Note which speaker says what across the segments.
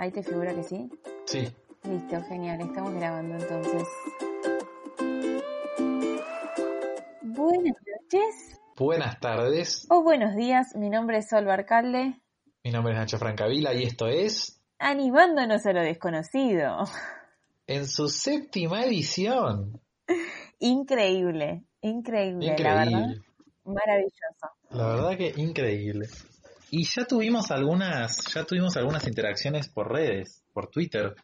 Speaker 1: Ahí te figura que sí.
Speaker 2: Sí.
Speaker 1: Listo, genial. Estamos grabando entonces. Buenas noches
Speaker 2: Buenas tardes.
Speaker 1: o buenos días. Mi nombre es Sol Barcalde.
Speaker 2: Mi nombre es Nacho Francavila y esto es
Speaker 1: Animándonos a lo desconocido.
Speaker 2: en su séptima edición.
Speaker 1: Increíble, increíble, la verdad.
Speaker 2: Increíble.
Speaker 1: Maravilloso.
Speaker 2: La verdad que increíble. Y ya tuvimos algunas, ya tuvimos algunas interacciones por redes, por Twitter,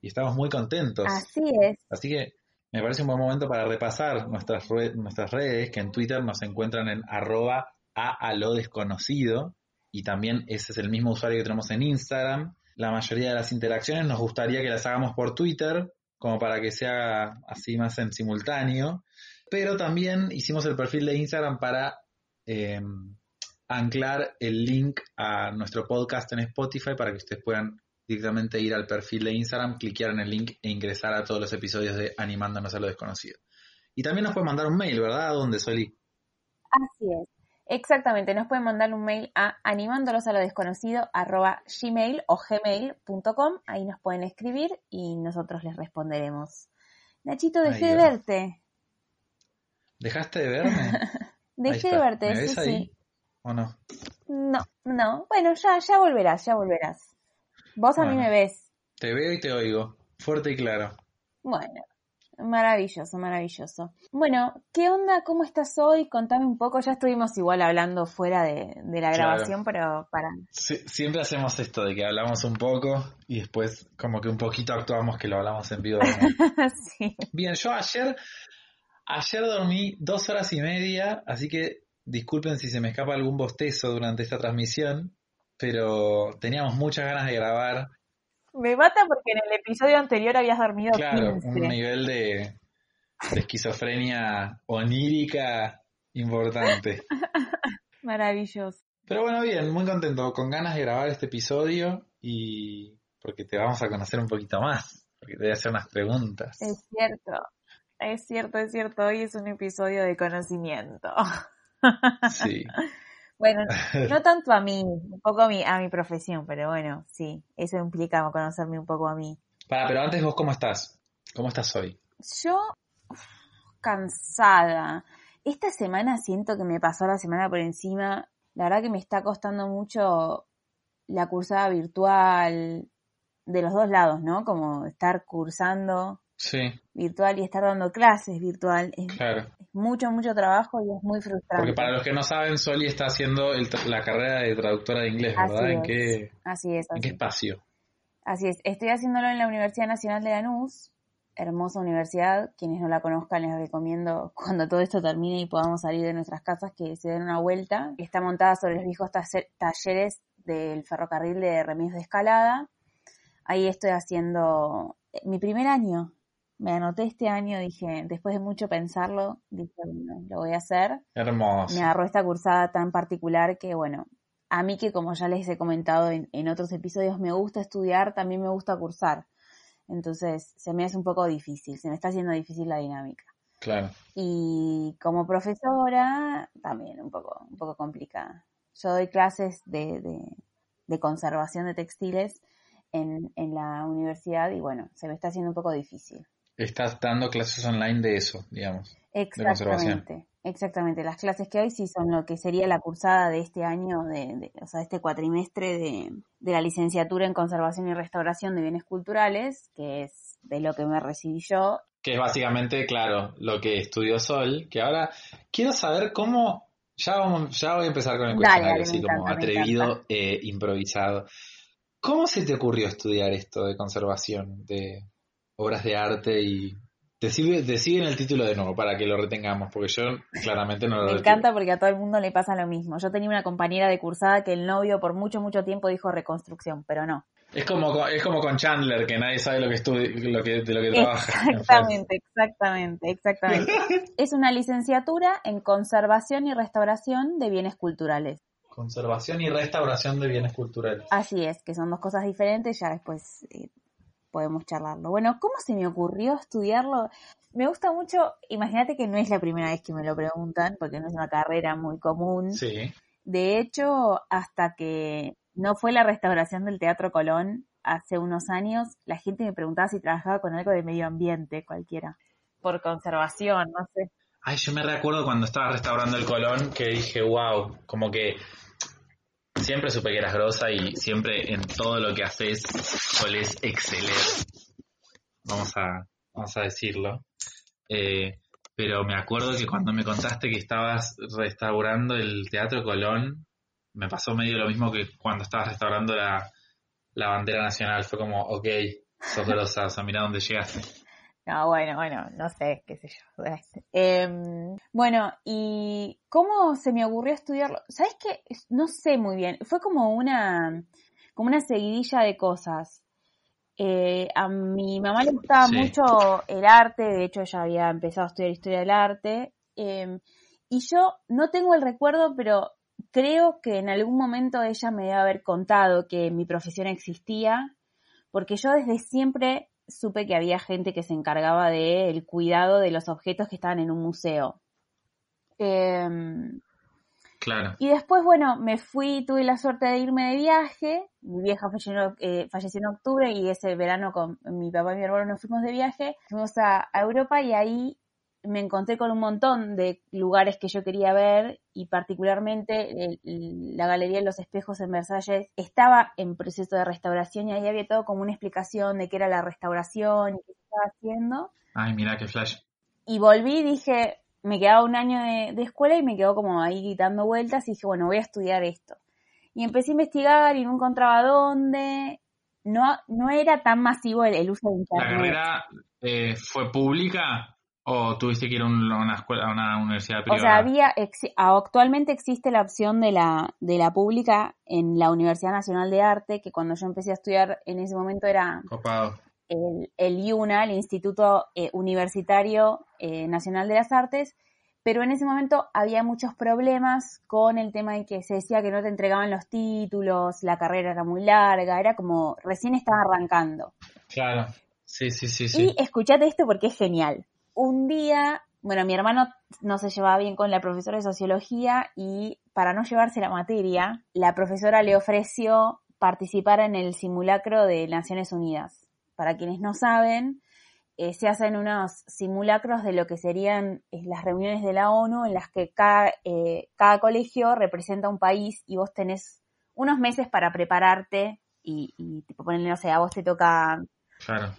Speaker 2: y estamos muy contentos.
Speaker 1: Así es.
Speaker 2: Así que me parece un buen momento para repasar nuestras, rue- nuestras redes, que en Twitter nos encuentran en arroba a, a lo desconocido, y también ese es el mismo usuario que tenemos en Instagram. La mayoría de las interacciones nos gustaría que las hagamos por Twitter, como para que sea así más en simultáneo, pero también hicimos el perfil de Instagram para eh, anclar el link a nuestro podcast en Spotify para que ustedes puedan directamente ir al perfil de Instagram, cliquear en el link e ingresar a todos los episodios de Animándonos a lo desconocido. Y también nos pueden mandar un mail, ¿verdad? ¿A dónde, Soli?
Speaker 1: Así es. Exactamente. Nos pueden mandar un mail a animándolos a lo desconocido arroba gmail o gmail.com. Ahí nos pueden escribir y nosotros les responderemos. Nachito, dejé de verte.
Speaker 2: ¿Dejaste de verme?
Speaker 1: Dejé de verte,
Speaker 2: ¿Me
Speaker 1: sí, sí.
Speaker 2: ¿O no?
Speaker 1: No, no. Bueno, ya, ya volverás, ya volverás. Vos a mí me ves.
Speaker 2: Te veo y te oigo, fuerte y claro.
Speaker 1: Bueno, maravilloso, maravilloso. Bueno, ¿qué onda? ¿Cómo estás hoy? Contame un poco. Ya estuvimos igual hablando fuera de, de la
Speaker 2: Claro.
Speaker 1: grabación, pero para...
Speaker 2: Sí, siempre hacemos esto de que hablamos un poco y después como que un poquito actuamos que lo hablamos en vivo. ¿no?
Speaker 1: sí.
Speaker 2: Bien, yo ayer, ayer dormí dos horas y media, así que disculpen si se me escapa algún bostezo durante esta transmisión, pero teníamos muchas ganas de grabar.
Speaker 1: Me mata porque en el episodio anterior habías dormido
Speaker 2: Claro,
Speaker 1: 15.
Speaker 2: un nivel de, de esquizofrenia onírica importante.
Speaker 1: Maravilloso.
Speaker 2: Pero bueno, bien, muy contento, con ganas de grabar este episodio y porque te vamos a conocer un poquito más, porque te voy a hacer unas preguntas.
Speaker 1: Es cierto. Es cierto, es cierto. Hoy es un episodio de conocimiento.
Speaker 2: Sí.
Speaker 1: Bueno, no tanto a mí, un poco a mi, a mi profesión, pero bueno, sí, eso implica conocerme un poco a mí.
Speaker 2: Para, pero antes vos, ¿cómo estás? ¿Cómo estás hoy?
Speaker 1: Yo, cansada. Esta semana siento que me pasó la semana por encima. La verdad que me está costando mucho la cursada virtual de los dos lados, ¿no? Como estar cursando
Speaker 2: Sí,
Speaker 1: virtual y estar dando clases virtual. Es,
Speaker 2: claro.
Speaker 1: Mucho, mucho trabajo y es muy frustrante.
Speaker 2: Porque para los que no saben, Soli está haciendo el la carrera de traductora de inglés, ¿verdad?
Speaker 1: Así
Speaker 2: ¿En
Speaker 1: es.
Speaker 2: qué,
Speaker 1: Así es,
Speaker 2: ¿En
Speaker 1: así
Speaker 2: qué
Speaker 1: es.
Speaker 2: espacio?
Speaker 1: Así es, estoy haciéndolo en la Universidad Nacional de Lanús, hermosa universidad, quienes no la conozcan les recomiendo cuando todo esto termine y podamos salir de nuestras casas que se den una vuelta. Está montada sobre los viejos talleres del ferrocarril de Remedios de Escalada. Ahí estoy haciendo eh, mi primer año. Me anoté este año, dije, después de mucho pensarlo, dije, bueno, lo voy a hacer
Speaker 2: Hermoso.
Speaker 1: me agarró esta cursada tan particular que, bueno, a mí que como ya les he comentado en, en otros episodios, me gusta estudiar, también me gusta cursar. Entonces, se me hace un poco difícil, se me está haciendo difícil la dinámica.
Speaker 2: Claro.
Speaker 1: Y como profesora, también un poco, un poco complicada. Yo doy clases de, de, de conservación de textiles en, en la universidad y bueno, se me está haciendo un poco difícil.
Speaker 2: Estás dando clases online de eso, digamos. conservación.
Speaker 1: Exactamente, exactamente. Las clases que hay sí son lo que sería la cursada de este año, de, de- o sea, este cuatrimestre de, de la licenciatura en conservación y restauración de bienes culturales, que es de lo que me recibí yo.
Speaker 2: Que es básicamente, claro, lo que estudió Sol, que ahora quiero saber cómo... Ya, vamos, ya voy a empezar con el cuestionario,
Speaker 1: dale,
Speaker 2: así como atrevido e improvisado. ¿Cómo se te ocurrió estudiar esto de conservación de obras de arte y Decide, deciden el título de nuevo para que lo retengamos, porque yo claramente no lo
Speaker 1: Me
Speaker 2: retiro.
Speaker 1: encanta porque a todo el mundo le pasa lo mismo. Yo tenía una compañera de cursada que el novio por mucho, mucho tiempo dijo reconstrucción, pero no.
Speaker 2: Es como, con- es como con Chandler, que nadie sabe lo que lo que, de lo que trabaja.
Speaker 1: Exactamente, exactamente, exactamente. Es una licenciatura en conservación y restauración de bienes culturales.
Speaker 2: Conservación y restauración de bienes culturales.
Speaker 1: Así es, que son dos cosas diferentes, ya después eh, podemos charlarlo. Bueno, ¿cómo se me ocurrió estudiarlo? Me gusta mucho, imagínate que no es la primera vez que me lo preguntan, porque no es una carrera muy común.
Speaker 2: Sí.
Speaker 1: De hecho, hasta que no fue la restauración del Teatro Colón hace unos años, la gente me preguntaba si trabajaba con algo de medio ambiente, cualquiera. Por conservación, no sé.
Speaker 2: Ay, yo me recuerdo cuando estaba restaurando el Colón que dije, wow, como que siempre supe que eras grosa y siempre en todo lo que haces solés exceler. Vamos a, vamos a decirlo. Eh, pero me acuerdo que cuando me contaste que estabas restaurando el Teatro Colón, me pasó medio lo mismo que cuando estabas restaurando la, la bandera nacional. Fue como, ok, sos grosa, o sea, dónde llegaste.
Speaker 1: No, bueno, bueno, no sé, qué sé yo. Em, bueno, ¿y cómo se me ocurrió estudiarlo? ¿Sabes qué? No sé muy bien. Fue como una, como una seguidilla de cosas. Eh, a mi mamá le gustaba
Speaker 2: Sí.
Speaker 1: mucho el arte, de hecho ella había empezado a estudiar historia del arte. em, y yo no tengo el recuerdo, pero creo que en algún momento ella me debe haber contado que mi profesión existía, porque yo desde siempre supe que había gente que se encargaba del cuidado de los objetos que estaban en un museo. Em,
Speaker 2: Claro.
Speaker 1: y después, bueno, me fui, tuve la suerte de irme de viaje. Mi vieja falleció, eh, falleció en octubre y ese verano con mi papá y mi hermano nos fuimos de viaje. Fuimos a, a Europa y ahí me encontré con un montón de lugares que yo quería ver y particularmente el- el- la Galería de los Espejos en Versalles estaba en proceso de restauración y ahí había todo como una explicación de qué era la restauración y qué se estaba haciendo.
Speaker 2: Ay, mira qué flash.
Speaker 1: Y volví y dije, me quedaba un año de, de escuela y me quedó como ahí dando vueltas y dije, bueno, voy a estudiar esto. Y empecé a investigar y no encontraba dónde. No, no era tan masivo el, el uso de
Speaker 2: ¿La
Speaker 1: internet.
Speaker 2: carrera eh, fue pública o tuviste que ir a un- a una escuela, a una universidad
Speaker 1: O
Speaker 2: privada?
Speaker 1: sea, había, exi- actualmente existe la opción de la, de la pública en la Universidad Nacional de Arte, que cuando yo empecé a estudiar en ese momento era
Speaker 2: Copado.
Speaker 1: el, el IUNA, el Instituto eh, Universitario eh, Nacional de las Artes, pero en ese momento había muchos problemas con el tema de que se decía que no te entregaban los títulos, la carrera era muy larga, era como recién estaba arrancando.
Speaker 2: Claro. Sí, sí, sí, sí.
Speaker 1: Y escuchate esto porque es genial. Un día, bueno, mi hermano no se llevaba bien con la profesora de sociología y para no llevarse la materia, la profesora le ofreció participar en el simulacro de Naciones Unidas. Para quienes no saben, eh, se hacen unos simulacros de lo que serían eh, las reuniones de la ONU en las que cada, eh, cada colegio representa un país y vos tenés unos meses para prepararte y, y tipo ponerle, no sé, a vos te toca
Speaker 2: Claro.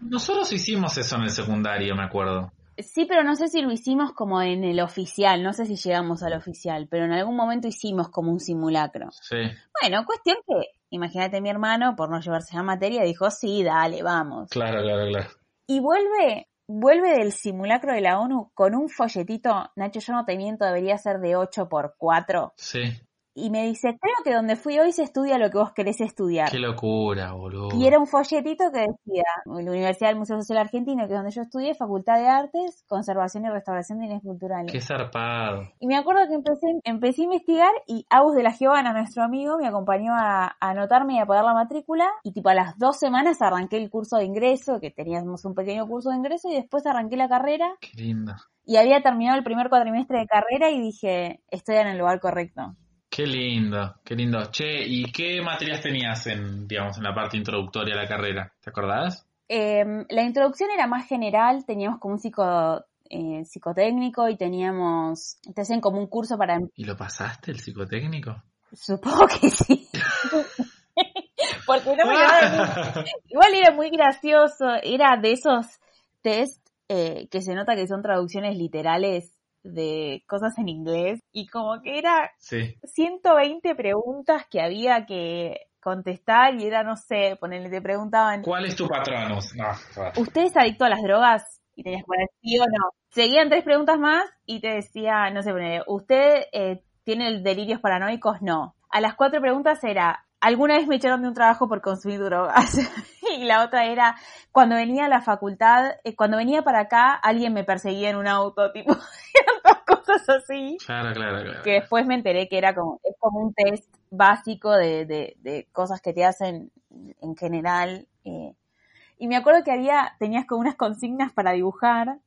Speaker 2: Nosotros hicimos eso en el secundario, me acuerdo.
Speaker 1: Sí, pero no sé si lo hicimos como en el oficial, no sé si llegamos al oficial, pero en algún momento hicimos como un simulacro.
Speaker 2: Sí.
Speaker 1: Bueno, cuestión que, imagínate mi hermano, por no llevarse la materia, dijo, sí, dale, vamos.
Speaker 2: Claro, claro, claro.
Speaker 1: Y vuelve, vuelve del simulacro de la ONU con un folletito, Nacho, yo no te miento, debería ser de 8 por 4
Speaker 2: Sí.
Speaker 1: Y me dice, creo que donde fui hoy se estudia lo que vos querés estudiar.
Speaker 2: Qué locura, boludo.
Speaker 1: Y era un folletito que decía, la Universidad del Museo Social Argentino, que es donde yo estudié, Facultad de Artes, Conservación y Restauración de Bienes Culturales.
Speaker 2: Qué zarpado.
Speaker 1: Y me acuerdo que empecé, empecé a investigar y Agus de la Giovanna, nuestro amigo, me acompañó a, a anotarme y a pagar la matrícula. Y tipo a las dos semanas arranqué el curso de ingreso, que teníamos un pequeño curso de ingreso, y después arranqué la carrera.
Speaker 2: Qué lindo.
Speaker 1: Y había terminado el primer cuatrimestre de carrera y dije, estoy en el lugar correcto.
Speaker 2: Qué lindo, qué lindo. Che, ¿y qué materias tenías en, digamos, en la parte introductoria a la carrera? ¿Te acordás?
Speaker 1: Eh, la introducción era más general, teníamos como un psico, eh, psicotécnico y teníamos, te hacen como un curso para,
Speaker 2: ¿Y lo pasaste, el psicotécnico?
Speaker 1: supongo que sí. Porque no me quedaba Igual era muy gracioso, era de esos test eh, que se nota que son traducciones literales de cosas en inglés y como que era
Speaker 2: Sí.
Speaker 1: 120 preguntas que había que contestar y era, no sé, ponerle, te preguntaban,
Speaker 2: ¿Cuál es tu patronus? No.
Speaker 1: ¿usted es adicto a las drogas? y tenías que poner sí o no. Seguían tres preguntas más y te decía, no sé, ¿usted eh, tiene delirios paranoicos? No. A las cuatro preguntas era, ¿alguna vez me echaron de un trabajo por consumir drogas? y la otra era, cuando venía a la facultad, eh, cuando venía para acá, alguien me perseguía en un auto, tipo, eran dos cosas así.
Speaker 2: Claro, claro, claro.
Speaker 1: Que después me enteré que era como, es como un test básico de, de, de cosas que te hacen en general. Eh, y me acuerdo que había, tenías como unas consignas para dibujar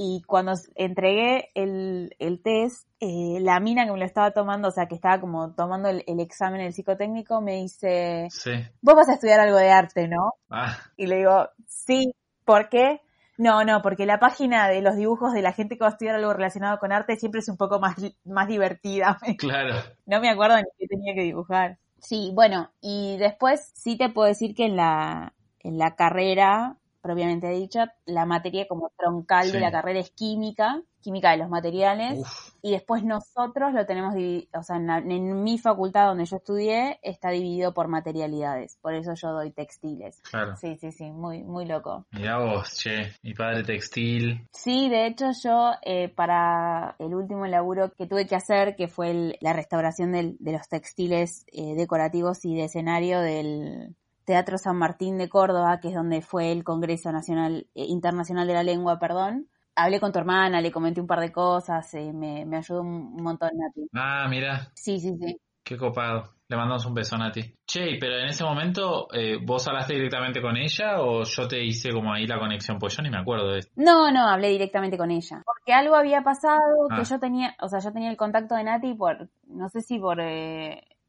Speaker 1: y cuando entregué el, el test, eh, la mina que me lo estaba tomando, o sea, que estaba como tomando el, examen, el psicotécnico, me dice,
Speaker 2: sí.
Speaker 1: vos vas a estudiar algo de arte, ¿no?
Speaker 2: Ah.
Speaker 1: Y le digo, sí, ¿por qué? No, no, porque la página de los dibujos de la gente que va a estudiar algo relacionado con arte siempre es un poco más, más divertida.
Speaker 2: Claro.
Speaker 1: No me acuerdo ni qué tenía que dibujar. Sí, bueno, y después sí te puedo decir que en la, en la carrera, propiamente dicha, la materia como troncal de la carrera es química, química de los materiales, y después nosotros lo tenemos dividido, o sea, en, mi facultad donde yo estudié está dividido por materialidades, por eso yo doy textiles.
Speaker 2: Claro.
Speaker 1: Sí, sí, sí, muy, muy loco.
Speaker 2: Mirá vos, che, mi padre textil.
Speaker 1: Sí, de hecho yo eh, para el último laburo que tuve que hacer, que fue la restauración de los textiles eh, decorativos y de escenario del Teatro San Martín de Córdoba, que es donde fue el Congreso Nacional eh, Internacional de la Lengua, perdón. Hablé con tu hermana, le comenté un par de cosas, eh, me, ayudó un montón Nati.
Speaker 2: Ah, mira.
Speaker 1: Sí, sí, sí.
Speaker 2: Qué copado. Le mandamos un beso a Nati. Che, pero en ese momento, eh, ¿vos hablaste directamente con ella o yo te hice como ahí la conexión? Pues yo ni me acuerdo de esto.
Speaker 1: No, no, hablé directamente con ella. Porque algo había pasado que
Speaker 2: Ah.
Speaker 1: yo tenía, o sea, yo tenía el contacto de Nati por, no sé si por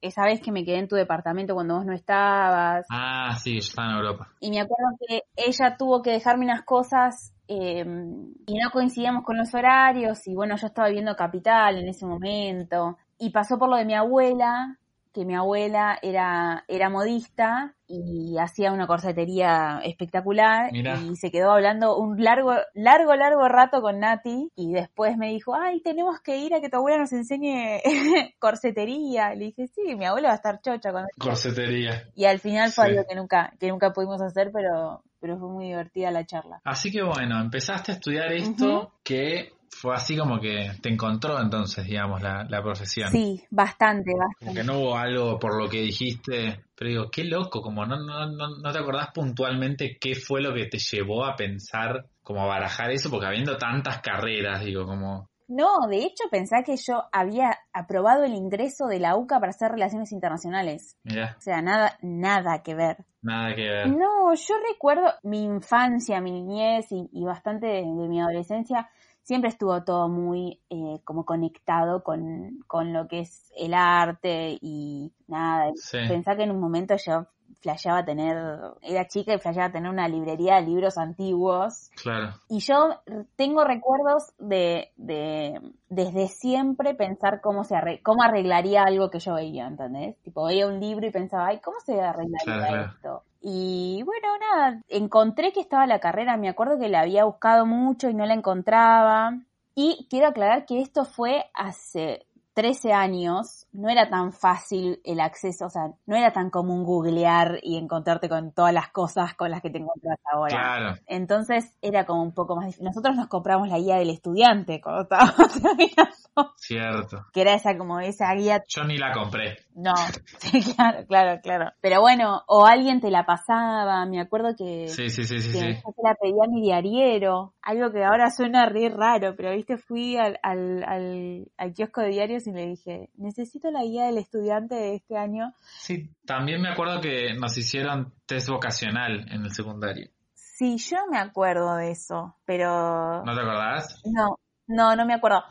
Speaker 1: esa vez que me quedé en tu departamento cuando vos no estabas.
Speaker 2: Ah, sí, yo estaba en Europa.
Speaker 1: Y me acuerdo que ella tuvo que dejarme unas cosas eh, y no coincidíamos con los horarios y bueno, yo estaba viviendo Capital en ese momento y pasó por lo de mi abuela, que mi abuela era, era modista y hacía una corsetería espectacular
Speaker 2: Mirá.
Speaker 1: y se quedó hablando un largo, largo, largo rato con Nati y después me dijo, ay, tenemos que ir a que tu abuela nos enseñe corsetería. Le dije, sí, mi abuela va a estar chocha con
Speaker 2: Corsetería.
Speaker 1: y al final fue
Speaker 2: Sí.
Speaker 1: algo que nunca, que nunca pudimos hacer, pero, pero fue muy divertida la charla.
Speaker 2: Así que bueno, empezaste a estudiar esto que fue así como que te encontró entonces, digamos, la, la profesión.
Speaker 1: Sí, bastante,
Speaker 2: Como
Speaker 1: bastante.
Speaker 2: que no hubo algo por lo que dijiste, pero digo, qué loco, como no, no, no, no te acordás puntualmente qué fue lo que te llevó a pensar, como a barajar eso, porque habiendo tantas carreras, digo, como,
Speaker 1: No, de hecho pensá que yo había aprobado el ingreso de la UCA para hacer relaciones internacionales. O sea, nada, nada que ver.
Speaker 2: nada que ver.
Speaker 1: No, yo recuerdo mi infancia, mi niñez y, y bastante de, de mi adolescencia, siempre estuvo todo muy eh, como conectado con, con lo que es el arte y nada.
Speaker 2: Sí.
Speaker 1: Pensá que en un momento yo flasheaba tener, era chica y flasheaba tener una librería de libros antiguos.
Speaker 2: Claro,
Speaker 1: Y yo tengo recuerdos de, de desde siempre pensar cómo se arre- cómo arreglaría algo que yo veía, ¿entendés? Tipo, veía un libro y pensaba, ay, ¿cómo se arreglaría
Speaker 2: claro.
Speaker 1: esto? Y bueno, nada, encontré que estaba la carrera, me acuerdo que la había buscado mucho y no la encontraba. Y quiero aclarar que esto fue hace 13 años, no era tan fácil el acceso, o sea, no era tan común googlear y encontrarte con todas las cosas con las que te encuentras ahora.
Speaker 2: claro.
Speaker 1: Entonces era como un poco más difícil. Nosotros nos compramos la guía del estudiante cuando estábamos terminando,
Speaker 2: Cierto.
Speaker 1: que era esa como esa guía.
Speaker 2: Yo ni la compré.
Speaker 1: No, sí, claro, claro, claro. Pero bueno, o alguien te la pasaba. Me acuerdo que,
Speaker 2: Sí, sí, sí, sí,
Speaker 1: que
Speaker 2: sí.
Speaker 1: yo te la pedía a mi diariero. Algo que ahora suena re raro, pero viste, fui al, al, al, al kiosco de diarios y le dije, necesito la guía del estudiante de este año.
Speaker 2: Sí, también me acuerdo que nos hicieron test vocacional en el secundario.
Speaker 1: Sí, yo me acuerdo de eso, pero...
Speaker 2: ¿No te acordás?
Speaker 1: No, no, no me acuerdo.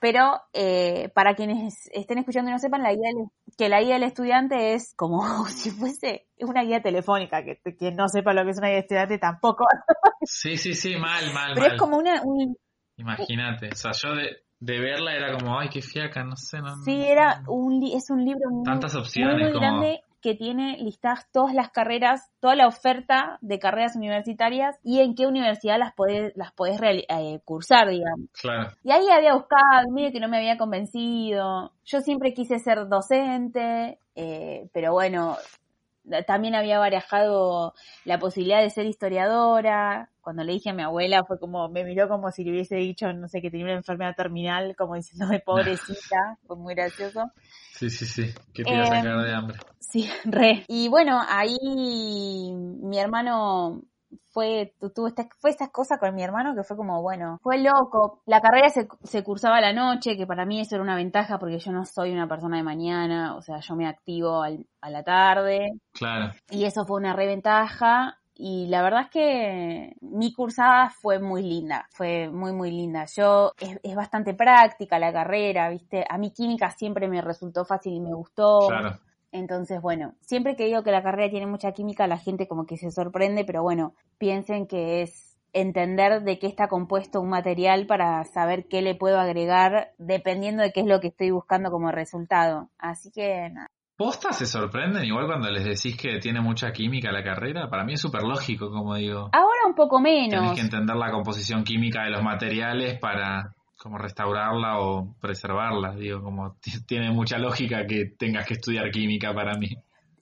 Speaker 1: Pero eh, para quienes estén escuchando y no sepan, la guía del- que la guía del estudiante es como si fuese una guía telefónica, que quien no sepa lo que es una guía del estudiante tampoco.
Speaker 2: Sí, sí, sí, mal, mal,
Speaker 1: Pero
Speaker 2: mal.
Speaker 1: es como una, un-
Speaker 2: Imagínate, o sea, yo de, de verla era como, ay, qué fiaca, no sé, no.
Speaker 1: sí, era un, li- es un libro muy,
Speaker 2: Tantas
Speaker 1: muy,
Speaker 2: opciones,
Speaker 1: muy
Speaker 2: como-
Speaker 1: grande que tiene listadas todas las carreras, toda la oferta de carreras universitarias y en qué universidad las podés, las podés eh, cursar, digamos.
Speaker 2: Claro,
Speaker 1: Y ahí había buscado, medio que no me había convencido. Yo siempre quise ser docente, eh, pero bueno, también había barajado la posibilidad de ser historiadora. Cuando le dije a mi abuela fue como, me miró como si le hubiese dicho, no sé, que tenía una enfermedad terminal, como diciéndome pobrecita, fue muy gracioso.
Speaker 2: Sí, sí, sí, que te iba a sacar de hambre.
Speaker 1: Sí, re. Y bueno, ahí mi hermano fue, tuvo esta, fue esa cosa con mi hermano que fue como, bueno, fue loco. La carrera se, se cursaba a la noche, que para mí eso era una ventaja porque yo no soy una persona de mañana, o sea, yo me activo al, a la tarde.
Speaker 2: Claro.
Speaker 1: Y eso fue una reventaja. Y la verdad es que mi cursada fue muy linda, fue muy, muy linda. Yo, es, es bastante práctica la carrera, ¿viste? A mí química siempre me resultó fácil y me gustó.
Speaker 2: Claro.
Speaker 1: Entonces, bueno, siempre que digo que la carrera tiene mucha química, la gente como que se sorprende, pero bueno, piensen que es entender de qué está compuesto un material para saber qué le puedo agregar dependiendo de qué es lo que estoy buscando como resultado. Así que nada.
Speaker 2: ¿Postas se sorprenden igual cuando les decís que tiene mucha química la carrera? Para mí es súper lógico, como digo.
Speaker 1: Ahora un poco menos.
Speaker 2: Tenés que entender la composición química de los materiales para como restaurarla o preservarla, digo, como tiene mucha lógica que tengas que estudiar química para mí.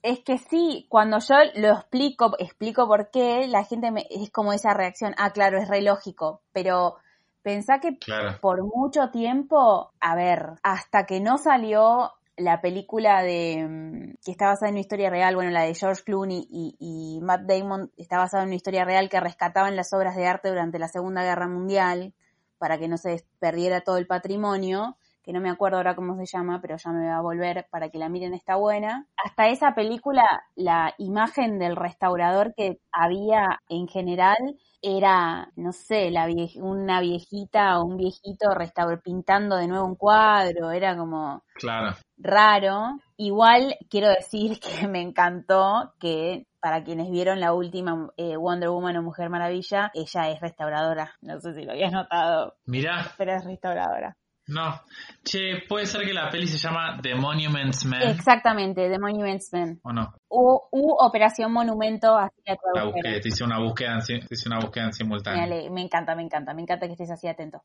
Speaker 1: Es que sí, cuando yo lo explico, explico por qué, la gente me, es como esa reacción, ah, claro, es re lógico, pero pensá que
Speaker 2: Claro.
Speaker 1: por mucho tiempo, a ver, hasta que no salió la película de mm, que está basada en una historia real, bueno, la de George Clooney y, y Matt Damon está basada en una historia real que rescataban las obras de arte durante la Segunda Guerra Mundial para que no se perdiera todo el patrimonio, que no me acuerdo ahora cómo se llama, pero ya me va a volver para que la miren, está buena. Hasta esa película, la imagen del restaurador que había en general era, no sé, la vie- una viejita o un viejito restaur pintando de nuevo un cuadro, era como
Speaker 2: Claro.
Speaker 1: raro. Igual quiero decir que me encantó que para quienes vieron la última eh, Wonder Woman o Mujer Maravilla, ella es restauradora. No sé si lo habías notado,
Speaker 2: Mirá,
Speaker 1: pero es restauradora.
Speaker 2: No. Che, puede ser que la peli se llama The Monuments Men,
Speaker 1: Exactamente, The Monuments Men.
Speaker 2: ¿o no?
Speaker 1: U, u Operación Monumento, así la
Speaker 2: La busqué, te hice una búsqueda en, te hice una búsqueda en simultáneo.
Speaker 1: ale- me encanta, me encanta, me encanta que estés así atento.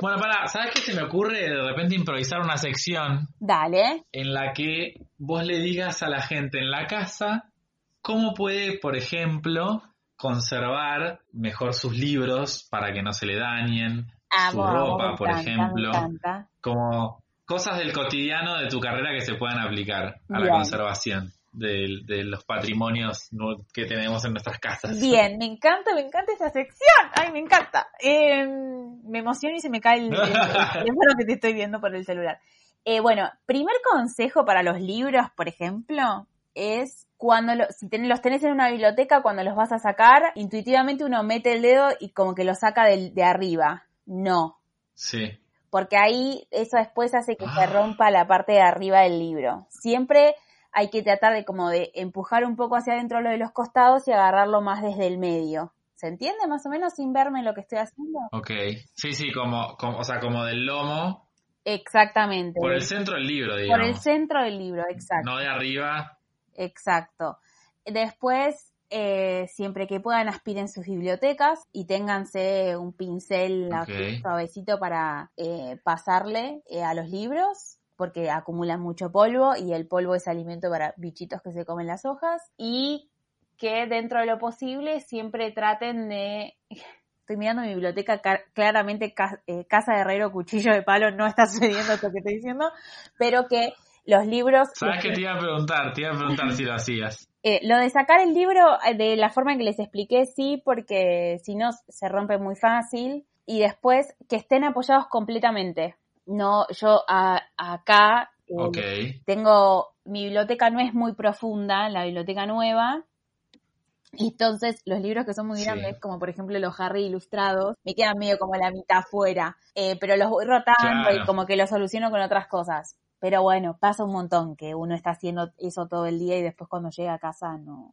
Speaker 2: Bueno, para, ¿sabes qué se me ocurre? De repente improvisar una sección
Speaker 1: Dale.
Speaker 2: en la que vos le digas a la gente en la casa cómo puede, por ejemplo, conservar mejor sus libros para que no se le dañen, su
Speaker 1: Amo,
Speaker 2: ropa,
Speaker 1: me
Speaker 2: por
Speaker 1: encanta,
Speaker 2: ejemplo, como cosas del cotidiano de tu carrera que se puedan aplicar a la conservación de, de los patrimonios que tenemos en nuestras casas.
Speaker 1: Bien, me encanta, me encanta esta sección. Ay, me encanta. Eh, me emociono y se me cae el, el- el teléfono que te estoy viendo por el celular. Eh, bueno, primer consejo para los libros, por ejemplo, es cuando lo- si ten- los tenés en una biblioteca, cuando los vas a sacar, intuitivamente uno mete el dedo y como que lo saca de arriba. No,
Speaker 2: Sí,
Speaker 1: porque ahí eso después hace que se
Speaker 2: Ah.
Speaker 1: rompa la parte de arriba del libro. Siempre hay que tratar de como de empujar un poco hacia adentro lo de los costados y agarrarlo más desde el medio. ¿Se entiende más o menos sin verme lo que estoy haciendo?
Speaker 2: ok. Sí, sí, como, como- o sea, como del lomo,
Speaker 1: Exactamente.
Speaker 2: por el centro del libro, digamos.
Speaker 1: Por el centro del libro, exacto.
Speaker 2: No de arriba.
Speaker 1: Exacto. Después, eh, siempre que puedan, aspiren sus bibliotecas y ténganse un pincel suavecito para eh, pasarle eh, a los libros, porque acumulan mucho polvo y el polvo es alimento para bichitos que se comen las hojas. Y que dentro de lo posible siempre traten de... Estoy mirando mi biblioteca, ca- claramente ca- eh, Casa de Herrero, Cuchillo de Palo, no está sucediendo esto que estoy diciendo, pero que los libros...
Speaker 2: ¿Sabes qué te iba a preguntar? Te iba a preguntar si lo hacías.
Speaker 1: Eh, lo de sacar el libro eh, de la forma en que les expliqué, sí, porque si no se rompe muy fácil. Y después que estén apoyados completamente. No, yo a- acá eh, tengo, mi biblioteca no es muy profunda, la biblioteca nueva. Entonces los libros que son muy
Speaker 2: Sí.
Speaker 1: grandes, como por ejemplo los Harry ilustrados, me quedan medio como la mitad afuera. Eh, pero los voy rotando y como que los soluciono con otras cosas. Pero bueno, pasa un montón que uno está haciendo eso todo el día y después cuando llega a casa no,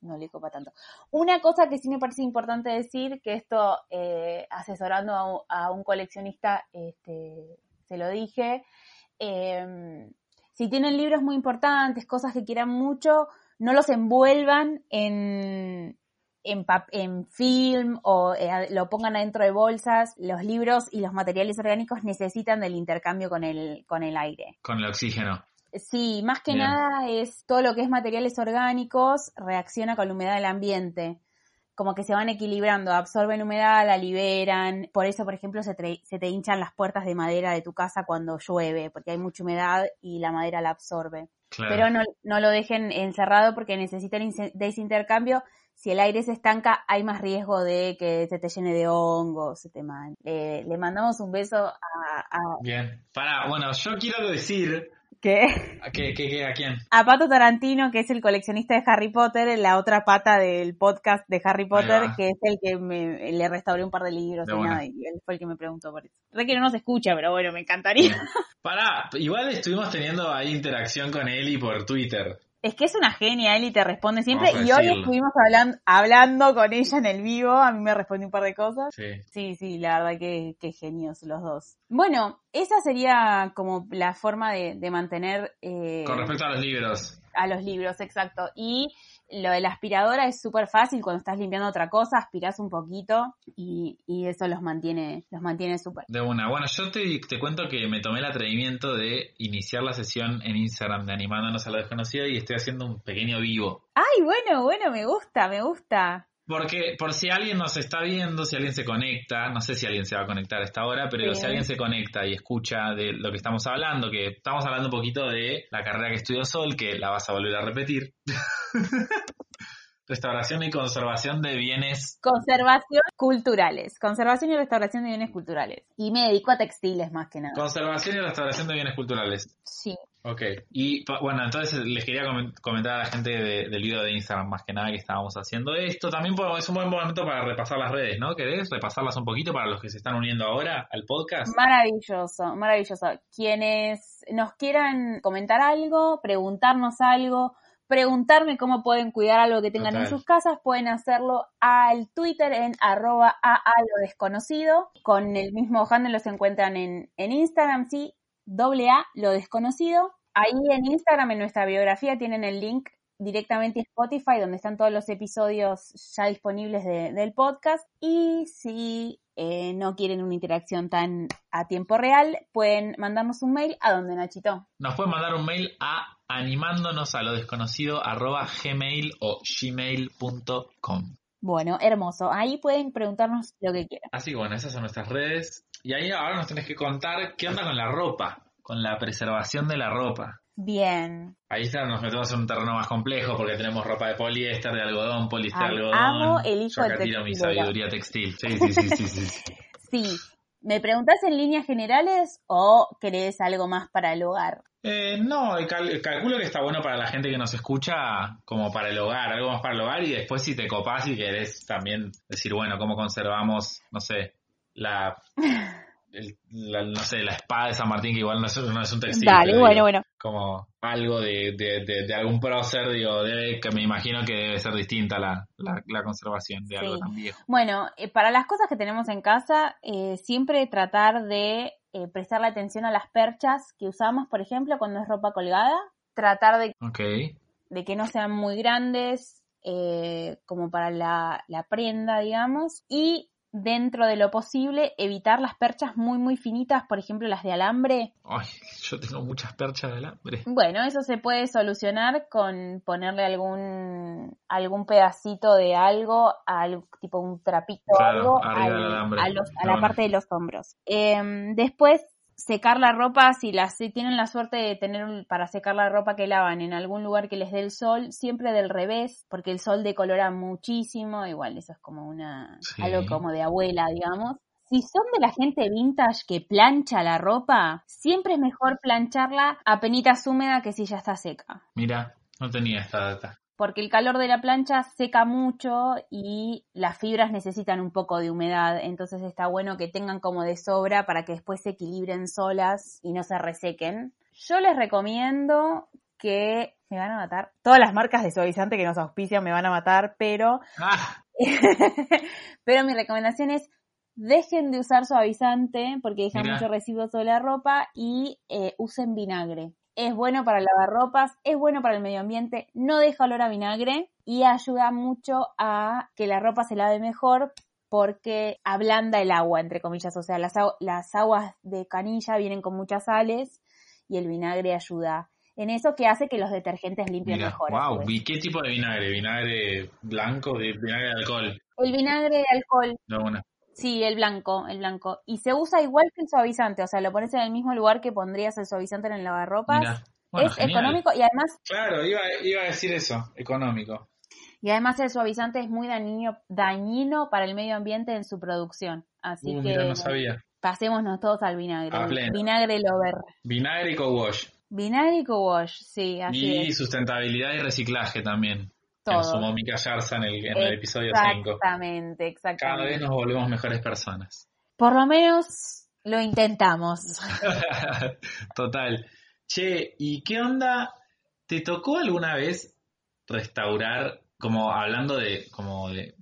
Speaker 1: no le copa tanto. Una cosa que sí me parece importante decir, que esto eh, asesorando a, un- coleccionista, este, se lo dije, eh, si tienen libros muy importantes, cosas que quieran mucho, no los envuelvan en, en, en film o eh, lo pongan adentro de bolsas. Los libros y los materiales orgánicos necesitan del intercambio con el, con el aire.
Speaker 2: Con el oxígeno.
Speaker 1: Sí, más que
Speaker 2: Bien.
Speaker 1: nada es todo lo que es materiales orgánicos reacciona con la humedad del ambiente. Como que se van equilibrando, absorben humedad, la liberan. Por eso, por ejemplo, se te, se te hinchan las puertas de madera de tu casa cuando llueve, porque hay mucha humedad y la madera la absorbe.
Speaker 2: Claro.
Speaker 1: Pero no, no lo dejen encerrado porque necesitan de ese intercambio. Si el aire se estanca, hay más riesgo de que se te llene de hongos, se te man. Eh, le mandamos un beso a, a-
Speaker 2: Bien. Para, bueno, yo quiero decir.
Speaker 1: ¿qué?
Speaker 2: ¿A, qué, qué- qué- a quién?
Speaker 1: a Pato Tarantino, que es el coleccionista de Harry Potter, la otra pata del podcast de Harry Potter, que es el que me, le restauré un par de libros
Speaker 2: De
Speaker 1: y nada, y él fue el que me preguntó por eso. Re que no nos escucha, pero bueno, me encantaría.
Speaker 2: Pará, igual estuvimos teniendo ahí interacción con Eli por Twitter.
Speaker 1: Es que es una genia, él y te responde siempre. Y hoy estuvimos hablando, hablando con ella en el vivo, a mí me respondió un par de cosas.
Speaker 2: Sí.
Speaker 1: Sí, sí, la verdad que, que genios los dos. Bueno, esa sería como la forma de, de mantener eh,
Speaker 2: Con respecto a los libros.
Speaker 1: a los libros, exacto. Y lo de la aspiradora es súper fácil, cuando estás limpiando otra cosa, aspiras un poquito y, y eso los mantiene, los mantiene súper.
Speaker 2: De una. Bueno, yo te, te cuento que me tomé el atrevimiento de iniciar la sesión en Instagram de Animándonos a lo Desconocido y estoy haciendo un pequeño vivo.
Speaker 1: Ay, bueno, bueno, me gusta, me gusta.
Speaker 2: Porque por si alguien nos está viendo, si alguien se conecta, no sé si alguien se va a conectar a esta hora, pero si alguien se conecta y escucha de lo que estamos hablando, que estamos hablando un poquito de la carrera que estudió Sol, que la vas a volver a repetir. Restauración y conservación de bienes.
Speaker 1: Conservación culturales, conservación y restauración de bienes culturales. Y me dedico a textiles más que nada.
Speaker 2: Conservación y restauración de bienes culturales.
Speaker 1: Sí.
Speaker 2: Ok. Y bueno, entonces les quería comen- comentar a la gente de- del video de Instagram más que nada que estábamos haciendo esto. También es un buen momento para repasar las redes, ¿no? ¿Querés repasarlas un poquito para los que se están uniendo ahora al podcast?
Speaker 1: Maravilloso, maravilloso. Quienes nos quieran comentar algo, preguntarnos algo, preguntarme cómo pueden cuidar algo que tengan en sus casas, pueden hacerlo al Twitter en arroba a, desconocido. Con el mismo handle los encuentran en, en Instagram, sí, doble A, lo desconocido. Ahí en Instagram, en nuestra biografía, tienen el link directamente a Spotify, donde están todos los episodios ya disponibles de- del podcast. Y si eh, no quieren una interacción tan a tiempo real, pueden mandarnos un mail a donde Nachito.
Speaker 2: Nos pueden mandar un mail a animándonos a lo desconocido arroba gmail o gmail.com.
Speaker 1: Bueno, hermoso. Ahí pueden preguntarnos lo que quieran.
Speaker 2: Así que bueno, esas son nuestras redes. Y ahí ahora nos tenés que contar qué onda con la ropa, con la preservación de la ropa.
Speaker 1: Bien.
Speaker 2: Ahí está, nos metemos en un terreno más complejo porque tenemos ropa de poliéster, de algodón, poliéster,
Speaker 1: Ay,
Speaker 2: algodón.
Speaker 1: amo el hijo
Speaker 2: Yo acá tiro mi sabiduría textil. Sí, sí, sí, sí, sí. sí.
Speaker 1: ¿Me preguntás en líneas generales o querés algo más para el hogar?
Speaker 2: Eh, no, cal- calculo que está bueno para la gente que nos escucha, como para el hogar, algo más para el hogar, y después si te copás y querés también decir, bueno, cómo conservamos, no sé, la, el- la- no sé, la espada de San Martín, que igual no es, no es un textil.
Speaker 1: Dale, bueno,
Speaker 2: digo,
Speaker 1: bueno.
Speaker 2: Como algo de, de, de- de algún prócer, digo, debe, que me imagino que debe ser distinta la, la, la conservación de algo tan viejo.
Speaker 1: Bueno, eh, para las cosas que tenemos en casa, eh, siempre tratar de eh, prestarle atención a las perchas que usamos, por ejemplo, cuando es ropa colgada. Tratar de, de que no sean muy grandes eh, como para la, la prenda, digamos. Y dentro de lo posible, evitar las perchas muy, muy finitas, por ejemplo, las de alambre.
Speaker 2: ay, yo tengo muchas perchas de alambre.
Speaker 1: Bueno, eso se puede solucionar con ponerle algún algún pedacito de algo, al, tipo un trapito o algo al- a, los- a
Speaker 2: No,
Speaker 1: la
Speaker 2: no.
Speaker 1: parte de los hombros. Em, después secar la ropa, si, la, si tienen la suerte de tener un- para secar la ropa que lavan en algún lugar que les dé el sol, siempre del revés, porque el sol decolora muchísimo, igual eso es como una
Speaker 2: Sí.
Speaker 1: algo como de abuela, digamos. Si son de la gente vintage que plancha la ropa, siempre es mejor plancharla a penitas húmeda que si ya está seca.
Speaker 2: Mira, no tenía esta data.
Speaker 1: Porque el calor de la plancha seca mucho y las fibras necesitan un poco de humedad. Entonces está bueno que tengan como de sobra para que después se equilibren solas y no se resequen. Yo les recomiendo que me van a matar. Todas las marcas de suavizante que nos auspician me van a matar, pero
Speaker 2: ¡Ah!
Speaker 1: pero mi recomendación es dejen de usar suavizante porque deja
Speaker 2: Mira.
Speaker 1: mucho residuo sobre la ropa y eh, usen vinagre. Es bueno para lavar ropas, es bueno para el medio ambiente, no deja olor a vinagre y ayuda mucho a que la ropa se lave mejor porque ablanda el agua, entre comillas. O sea, las, agu- las aguas de canilla vienen con muchas sales y el vinagre ayuda en eso que hace que los detergentes limpien
Speaker 2: Mira,
Speaker 1: mejor.
Speaker 2: wow. ¿Y qué tipo de vinagre? ¿Vinagre blanco? ¿Vi- ¿Vinagre de alcohol?
Speaker 1: El vinagre de alcohol,
Speaker 2: No, una.
Speaker 1: Sí, el blanco, el blanco. Y se usa igual que el suavizante, o sea, lo pones en el mismo lugar que pondrías el suavizante en el lavarropas.
Speaker 2: Bueno,
Speaker 1: es
Speaker 2: genial.
Speaker 1: económico y además
Speaker 2: Claro, iba, iba a decir eso, económico.
Speaker 1: y además el suavizante es muy dañino, dañino para el medio ambiente en su producción. Así
Speaker 2: Uh,
Speaker 1: que
Speaker 2: mira, no sabía.
Speaker 1: pasémonos todos al vinagre.
Speaker 2: A pleno.
Speaker 1: Vinagre lover.
Speaker 2: Vinagre y co-wash.
Speaker 1: Vinagre y co-wash, sí, así
Speaker 2: Y
Speaker 1: es.
Speaker 2: sustentabilidad y reciclaje también.
Speaker 1: Todo.
Speaker 2: nos sumó Mika Yarza en el, en el episodio 5.
Speaker 1: Exactamente,
Speaker 2: Cada
Speaker 1: exactamente.
Speaker 2: vez nos volvemos mejores personas.
Speaker 1: Por lo menos lo intentamos.
Speaker 2: Total. Che, ¿y qué onda? ¿Te tocó alguna vez restaurar, como hablando de, como de,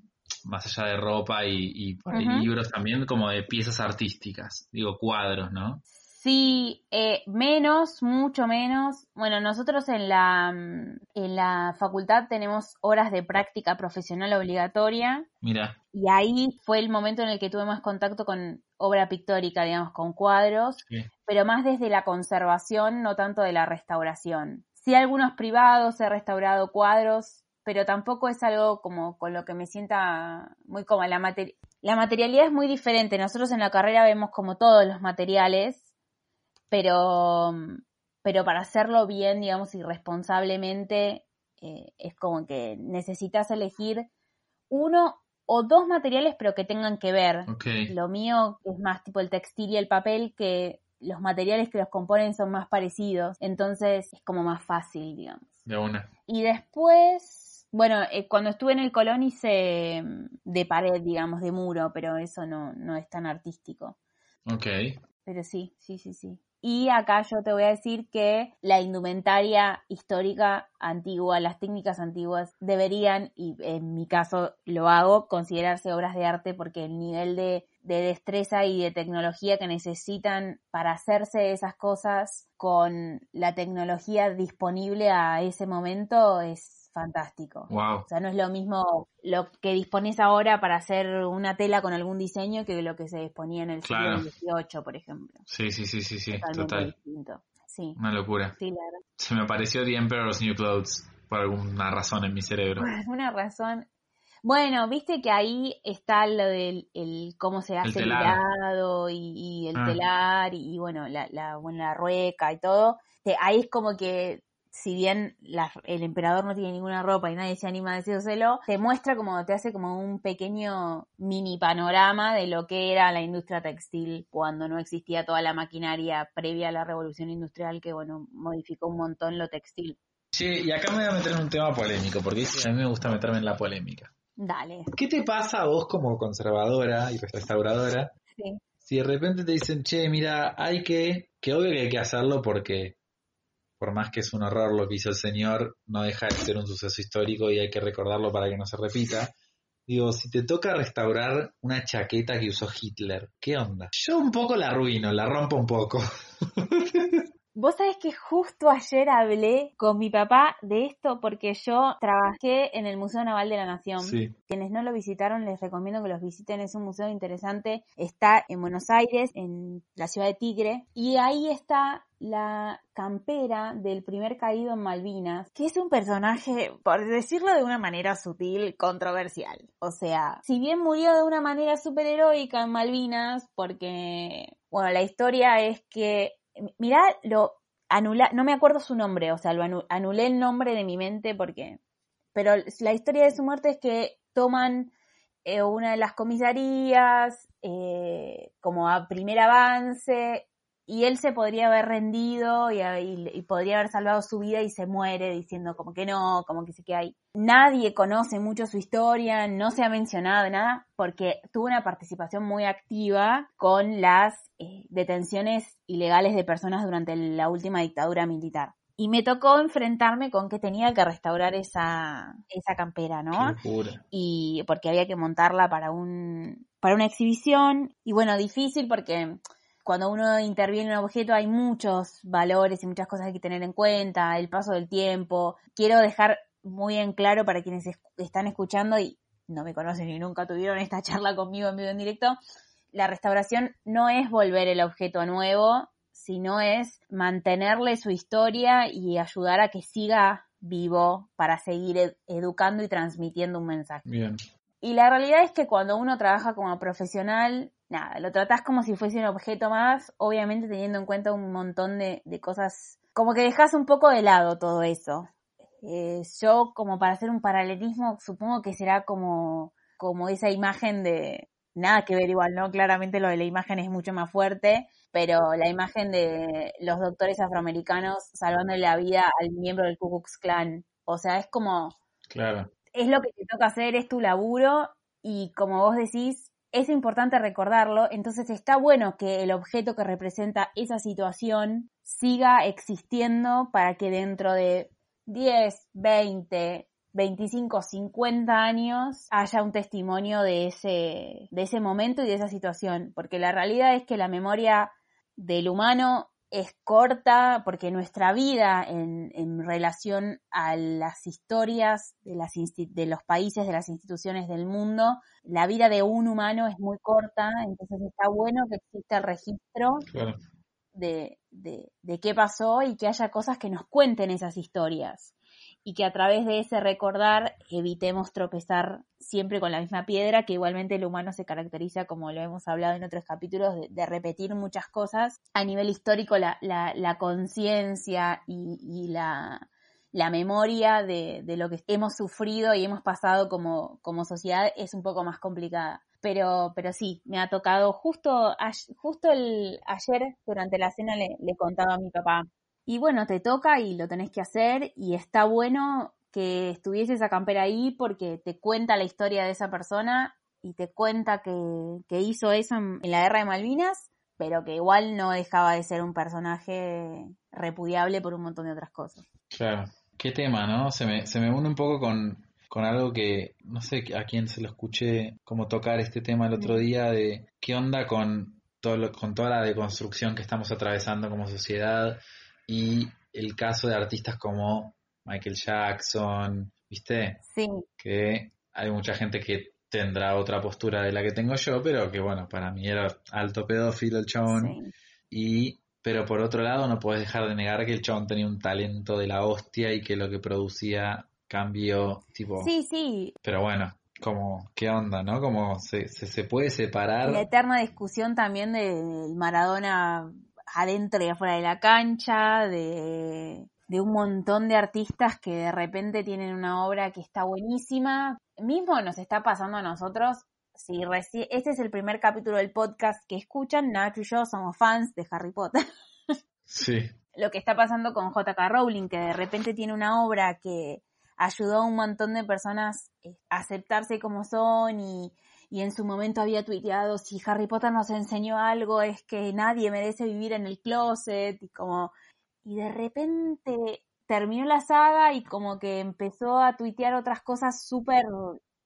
Speaker 2: más allá de ropa y, y por ahí
Speaker 1: Ujú.
Speaker 2: libros también, como de piezas artísticas? Digo, cuadros, ¿no?
Speaker 1: Sí, eh, menos, mucho menos. Bueno, nosotros en la, mm, en la facultad tenemos horas de práctica profesional obligatoria
Speaker 2: Mira,
Speaker 1: y ahí fue el momento en el que tuve más contacto con obra pictórica, digamos, con cuadros,
Speaker 2: sí.
Speaker 1: pero más desde la conservación, no tanto de la restauración. Sí, algunos privados he restaurado cuadros, pero tampoco es algo como con lo que me sienta muy cómoda. La, materi- la materialidad es muy diferente. Nosotros en la carrera vemos como todos los materiales, pero, pero para hacerlo bien, digamos, y responsablemente, eh, es como que necesitas elegir uno o dos materiales, pero que tengan que ver. Lo mío es más tipo el textil y el papel, que los materiales que los componen son más parecidos, entonces es como más fácil, digamos.
Speaker 2: De una.
Speaker 1: Y después, bueno, eh, cuando estuve en el Colón hice mm, de pared, digamos, de muro, pero eso no, no es tan artístico.
Speaker 2: Ok.
Speaker 1: Pero sí, sí, sí, sí. Y acá yo te voy a decir que la indumentaria histórica antigua, las técnicas antiguas deberían, y en mi caso lo hago, considerarse obras de arte porque el nivel de, de destreza y de tecnología que necesitan para hacerse esas cosas con la tecnología disponible a ese momento es fantástico.
Speaker 2: Wow.
Speaker 1: O sea, no es lo mismo lo que dispones ahora para hacer una tela con algún diseño que lo que se disponía en el
Speaker 2: Claro.
Speaker 1: siglo XVIII, por ejemplo.
Speaker 2: Sí, sí, sí, sí, sí.
Speaker 1: Totalmente
Speaker 2: Total.
Speaker 1: distinto. Sí,
Speaker 2: Una locura.
Speaker 1: sí, la verdad.
Speaker 2: Se me apareció The Emperor's New Clothes por alguna razón en mi cerebro.
Speaker 1: Por alguna razón. Bueno, viste que ahí está lo del el cómo se hace el
Speaker 2: telar.
Speaker 1: hilado y, y el
Speaker 2: Ah.
Speaker 1: telar y, y bueno, la, la, bueno, la rueca y todo. Ahí es como que si bien la- el emperador no tiene ninguna ropa y nadie se anima a decírselo, te muestra como, te hace como un pequeño mini panorama de lo que era la industria textil cuando no existía toda la maquinaria previa a la revolución industrial que, bueno, modificó un montón lo textil.
Speaker 2: Che, y acá me voy a meter en un tema polémico, porque a mí me gusta meterme en la polémica.
Speaker 1: Dale.
Speaker 2: ¿Qué te pasa a vos como conservadora y restauradora
Speaker 1: Sí.
Speaker 2: si de repente te dicen, che, mira, hay que, que obvio que hay que hacerlo porque por más que es un horror lo que hizo el señor, no deja de ser un suceso histórico y hay que recordarlo para que no se repita. Digo, si te toca restaurar una chaqueta que usó Hitler, ¿qué onda? Yo un poco la arruino, la rompo un poco.
Speaker 1: Vos sabés que justo ayer hablé con mi papá de esto porque yo trabajé en el Museo Naval de la Nación.
Speaker 2: Sí.
Speaker 1: Quienes no lo visitaron les recomiendo que los visiten, es un museo interesante. Está en Buenos Aires, en la ciudad de Tigre, y ahí está la campera del primer caído en Malvinas, que es un personaje, por decirlo de una manera sutil, controversial. O sea, si bien murió de una manera superheroica en Malvinas, porque, bueno, la historia es que mirá, lo anula, no me acuerdo su nombre, o sea, lo anu- anulé el nombre de mi mente porque, pero la historia de su muerte es que toman eh, una de las comisarías eh, como a primer avance y él se podría haber rendido y, y- y podría haber salvado su vida y se muere diciendo como que no, como que se queda ahí. Nadie conoce mucho su historia, no se ha mencionado nada porque tuvo una participación muy activa con las eh, detenciones ilegales de personas durante la última dictadura militar. Y me tocó enfrentarme con que tenía que restaurar esa, esa campera, ¿no? Y porque había que montarla para un para una exhibición y bueno difícil porque cuando uno interviene en un objeto hay muchos valores y muchas cosas que tener en cuenta el paso del tiempo quiero dejar muy en claro para quienes es- están escuchando y no me conocen y nunca tuvieron esta charla conmigo en vivo en directo la restauración no es volver el objeto a nuevo sino es mantenerle su historia y ayudar a que siga vivo para seguir ed- educando y transmitiendo un mensaje.
Speaker 2: Bien.
Speaker 1: Y la realidad es que cuando uno trabaja como profesional, nada, lo tratás como si fuese un objeto más, obviamente teniendo en cuenta un montón de, de cosas, como que dejas un poco de lado todo eso. Eh, yo, como para hacer un paralelismo, supongo que será como, como esa imagen de, nada que ver igual, ¿no? Claramente lo de la imagen es mucho más fuerte, pero la imagen de los doctores afroamericanos salvándole la vida al miembro del Ku Klux Klan. O sea, es como,
Speaker 2: Claro.
Speaker 1: es lo que te toca hacer, es tu laburo y como vos decís, es importante recordarlo, entonces está bueno que el objeto que representa esa situación siga existiendo para que dentro de 10, 20, 25, 50 años haya un testimonio de ese, de ese momento y de esa situación, porque la realidad es que la memoria del humano es corta porque nuestra vida en, en relación a las historias de, las de los países, de las instituciones del mundo, la vida de un humano es muy corta, entonces está bueno que exista el registro
Speaker 2: Claro.
Speaker 1: de, de, de qué pasó y que haya cosas que nos cuenten esas historias y que a través de ese recordar evitemos tropezar siempre con la misma piedra, que igualmente el humano se caracteriza, como lo hemos hablado en otros capítulos, de, repetir muchas cosas. A nivel histórico, la, la, la conciencia y, la, la memoria de, de lo que hemos sufrido y hemos pasado como, como sociedad es un poco más complicada. Pero, pero sí, me ha tocado justo, justo el, ayer durante la cena le, le contaba a mi papá. Y bueno, te toca y lo tenés que hacer y está bueno que estuviese esa campera ahí porque te cuenta la historia de esa persona y te cuenta que, que hizo eso en, en la guerra de Malvinas, pero que igual no dejaba de ser un personaje repudiable por un montón de otras cosas.
Speaker 2: Claro. Qué tema, ¿no? Se me, se me une un poco con, con algo que no sé a quién se lo escuché como tocar este tema el otro día de qué onda con todo lo- con toda la deconstrucción que estamos atravesando como sociedad y el caso de artistas como Michael Jackson, ¿viste?
Speaker 1: Sí,
Speaker 2: Que hay mucha gente que tendrá otra postura de la que tengo yo, pero que bueno, para mí era alto pedófilo el chabón.
Speaker 1: sí.
Speaker 2: Y, pero por otro lado, no puedes dejar de negar que el chabón tenía un talento de la hostia y que lo que producía cambió, tipo.
Speaker 1: Sí, sí,
Speaker 2: Pero bueno, como, ¿qué onda, no? Como se, se, se puede separar.
Speaker 1: la eterna discusión también del Maradona adentro y afuera de la cancha, de, de un montón de artistas que de repente tienen una obra que está buenísima. Mismo nos está pasando a nosotros. Si reci- este es el primer capítulo del podcast que escuchan, Nacho y yo somos fans de Harry Potter.
Speaker 2: Sí,
Speaker 1: lo que está pasando con JK Rowling, que de repente tiene una obra que ayudó a un montón de personas eh, a aceptarse como son y, y en su momento había tuiteado si Harry Potter nos enseñó algo es que nadie merece vivir en el closet y como y de repente terminó la saga y como que empezó a tuitear otras cosas súper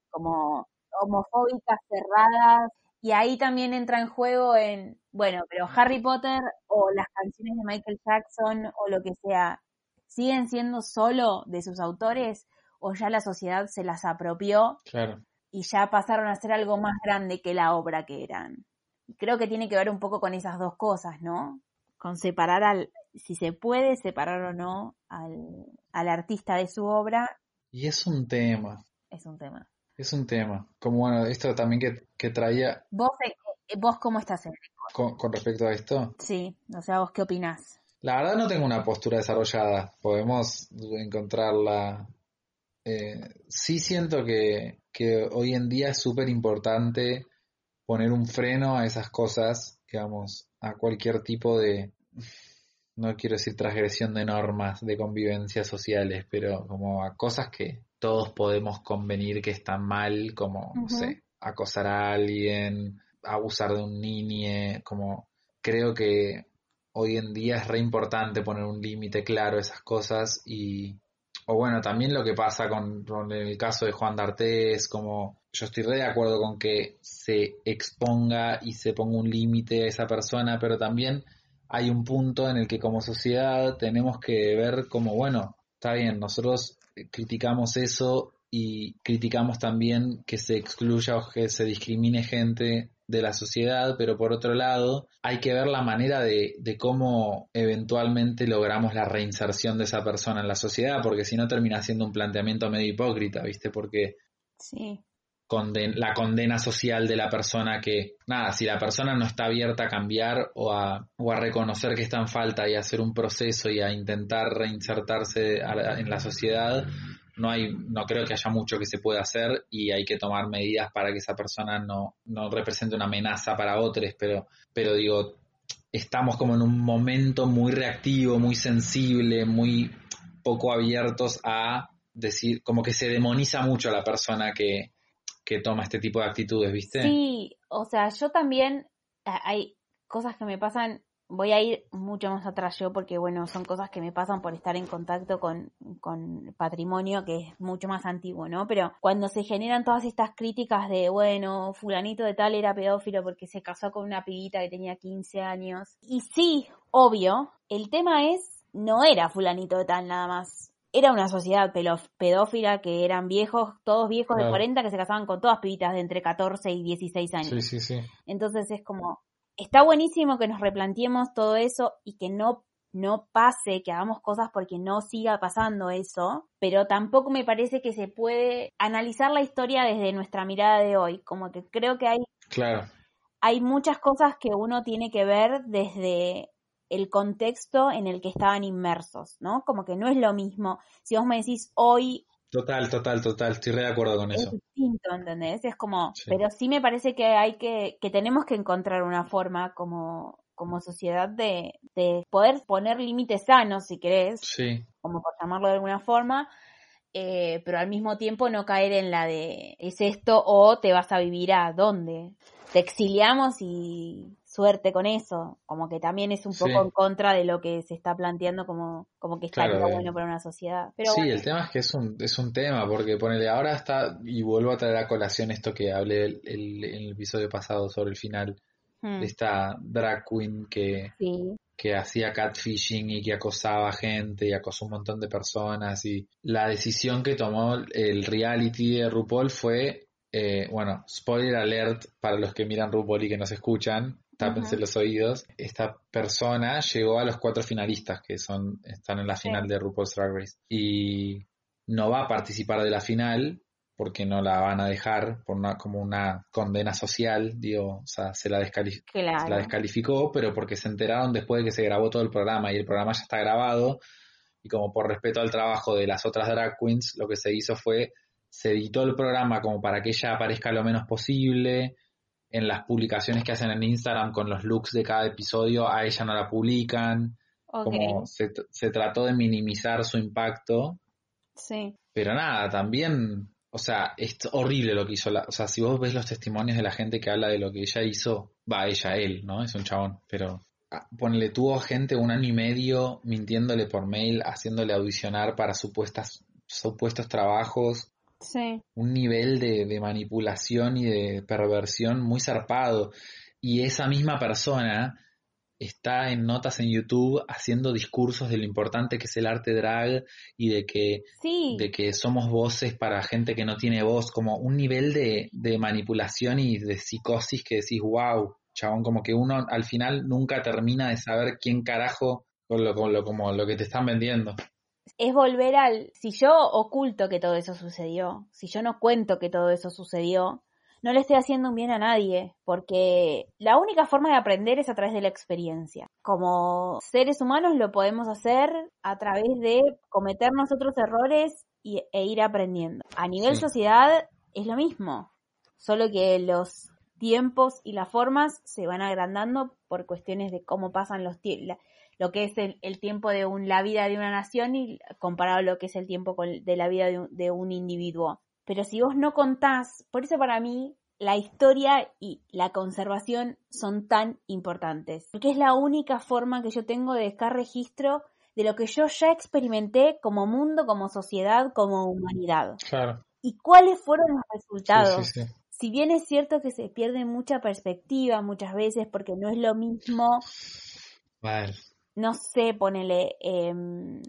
Speaker 1: como homofóbicas, cerradas y ahí también entra en juego en, bueno, pero Harry Potter o las canciones de Michael Jackson o lo que sea, ¿siguen siendo solo de sus autores o ya la sociedad se las apropió
Speaker 2: claro.
Speaker 1: Y ya pasaron a ser algo más grande que la obra que eran? Y creo que tiene que ver un poco con esas dos cosas, ¿no? Con separar al, si se puede separar o no al, al artista de su obra,
Speaker 2: Y es un tema,
Speaker 1: es un tema.
Speaker 2: es un tema. Como bueno, esto también que, que traía
Speaker 1: ¿Vos, eh, vos cómo estás? en-
Speaker 2: con, con respecto a esto.
Speaker 1: Sí, o sea, ¿vos qué opinás?
Speaker 2: La verdad no tengo una postura desarrollada. Podemos encontrarla. Eh, sí siento que, que hoy en día es súper importante poner un freno a esas cosas, digamos, a cualquier tipo de, no quiero decir transgresión de normas de convivencia sociales, pero como a cosas que todos podemos convenir que están mal, como, no sé, acosar a alguien, abusar de un niño, como creo que hoy en día es re importante poner un límite claro a esas cosas y o bueno, también lo que pasa con, con el caso de Juan D'Artés, como yo estoy re de acuerdo con que se exponga y se ponga un límite a esa persona, pero también hay un punto en el que como sociedad tenemos que ver como, bueno, está bien, nosotros criticamos eso y criticamos también que se excluya o que se discrimine gente de la sociedad, pero por otro lado hay que ver la manera de, de, cómo eventualmente logramos la reinserción de esa persona en la sociedad, porque si no termina siendo un planteamiento medio hipócrita, ¿viste? Porque
Speaker 1: sí.
Speaker 2: la condena social de la persona que, nada, si la persona no está abierta a cambiar o a, o a reconocer que está en falta y a hacer un proceso y a intentar reinsertarse en la sociedad, no hay, no creo que haya mucho que se pueda hacer y hay que tomar medidas para que esa persona no, no represente una amenaza para otros, pero, pero digo, estamos como en un momento muy reactivo, muy sensible, muy poco abiertos a decir, como que se demoniza mucho a la persona que, que toma este tipo de actitudes, ¿viste?
Speaker 1: Sí, o sea, yo también hay cosas que me pasan voy a ir mucho más atrás yo porque, bueno, son cosas que me pasan por estar en contacto con, con patrimonio que es mucho más antiguo, ¿no? Pero cuando se generan todas estas críticas de, bueno, fulanito de tal era pedófilo porque se casó con una pibita que tenía 15 años. Y sí, obvio, el tema es, no era fulanito de tal nada más. Era una sociedad pedófila que eran viejos, todos viejos de 40 que se casaban con todas pibitas de entre 14 y 16 años.
Speaker 2: Sí, sí, sí.
Speaker 1: Entonces es como, está buenísimo que nos replanteemos todo eso y que no no pase, que hagamos cosas porque no siga pasando eso, pero tampoco me parece que se puede analizar la historia desde nuestra mirada de hoy, como que creo que hay
Speaker 2: claro.
Speaker 1: hay muchas cosas que uno tiene que ver desde el contexto en el que estaban inmersos, ¿no? Como que no es lo mismo. Si vos me decís hoy
Speaker 2: Total, total, total, estoy re de acuerdo con eso.
Speaker 1: Es distinto, ¿entendés? Es como, pero sí me parece que hay que, que tenemos que encontrar una forma como, como sociedad de, de poder poner límites sanos, si querés,
Speaker 2: sí.
Speaker 1: como por llamarlo de alguna forma, eh, pero al mismo tiempo no caer en la de es esto o te vas a vivir a dónde. Te exiliamos y suerte con eso, como que también es un poco en contra de lo que se está planteando como, como que estaría bueno para una sociedad. Pero
Speaker 2: sí, el tema es que es un, es un tema, porque ponele, ahora está, y vuelvo a traer a colación esto que hablé el, el, en el episodio pasado sobre el final,
Speaker 1: hmm.
Speaker 2: de esta drag queen que, que hacía catfishing y que acosaba gente y acosó un montón de personas y la decisión que tomó el reality de RuPaul fue eh, bueno, spoiler alert para los que miran RuPaul y que nos escuchan, tápense los oídos. Esta persona llegó a los cuatro finalistas que son están en la final de RuPaul's Drag Race. Y no va a participar de la final porque no la van a dejar por una, como una condena social, digo, o sea, se la, la descalificó, pero porque se enteraron después de que se grabó todo el programa. Y el programa ya está grabado. Y como por respeto al trabajo de las otras drag queens, lo que se hizo fue se editó el programa como para que ella aparezca lo menos posible. En las publicaciones que hacen en Instagram con los looks de cada episodio, a ella no la publican. Como se, se, trató de minimizar su impacto.
Speaker 1: Sí.
Speaker 2: Pero nada, también, o sea, es horrible lo que hizo. La, o sea, si vos ves los testimonios de la gente que habla de lo que ella hizo, va ella, él, ¿no? Es un chabón, pero ah, ponle, tuvo gente un año y medio mintiéndole por mail, haciéndole audicionar para supuestas, supuestos trabajos, un nivel de, manipulación y de perversión muy zarpado. Y esa misma persona está en notas en YouTube haciendo discursos de lo importante que es el arte drag y de que, de que somos voces para gente que no tiene voz, como un nivel de, de manipulación y de psicosis que decís, wow, chabón, como que uno al final nunca termina de saber quién carajo con lo, con lo, como lo que te están vendiendo
Speaker 1: es volver al, si yo oculto que todo eso sucedió, si yo no cuento que todo eso sucedió, no le estoy haciendo un bien a nadie, porque la única forma de aprender es a través de la experiencia. Como seres humanos lo podemos hacer a través de cometer nosotros errores y, e ir aprendiendo. A nivel sociedad es lo mismo, solo que los tiempos y las formas se van agrandando por cuestiones de cómo pasan los tiempos lo que es el, tiempo de la vida de una nación y comparado a lo que es el tiempo de la vida de un, individuo. Pero si vos no contás, por eso para mí la historia y la conservación son tan importantes, porque es la única forma que yo tengo de dejar registro de lo que yo ya experimenté como mundo, como sociedad, como humanidad.
Speaker 2: Claro.
Speaker 1: Y cuáles fueron los resultados. Si bien es cierto que se pierde mucha perspectiva muchas veces porque no es lo mismo
Speaker 2: Vale
Speaker 1: no sé, ponele, em,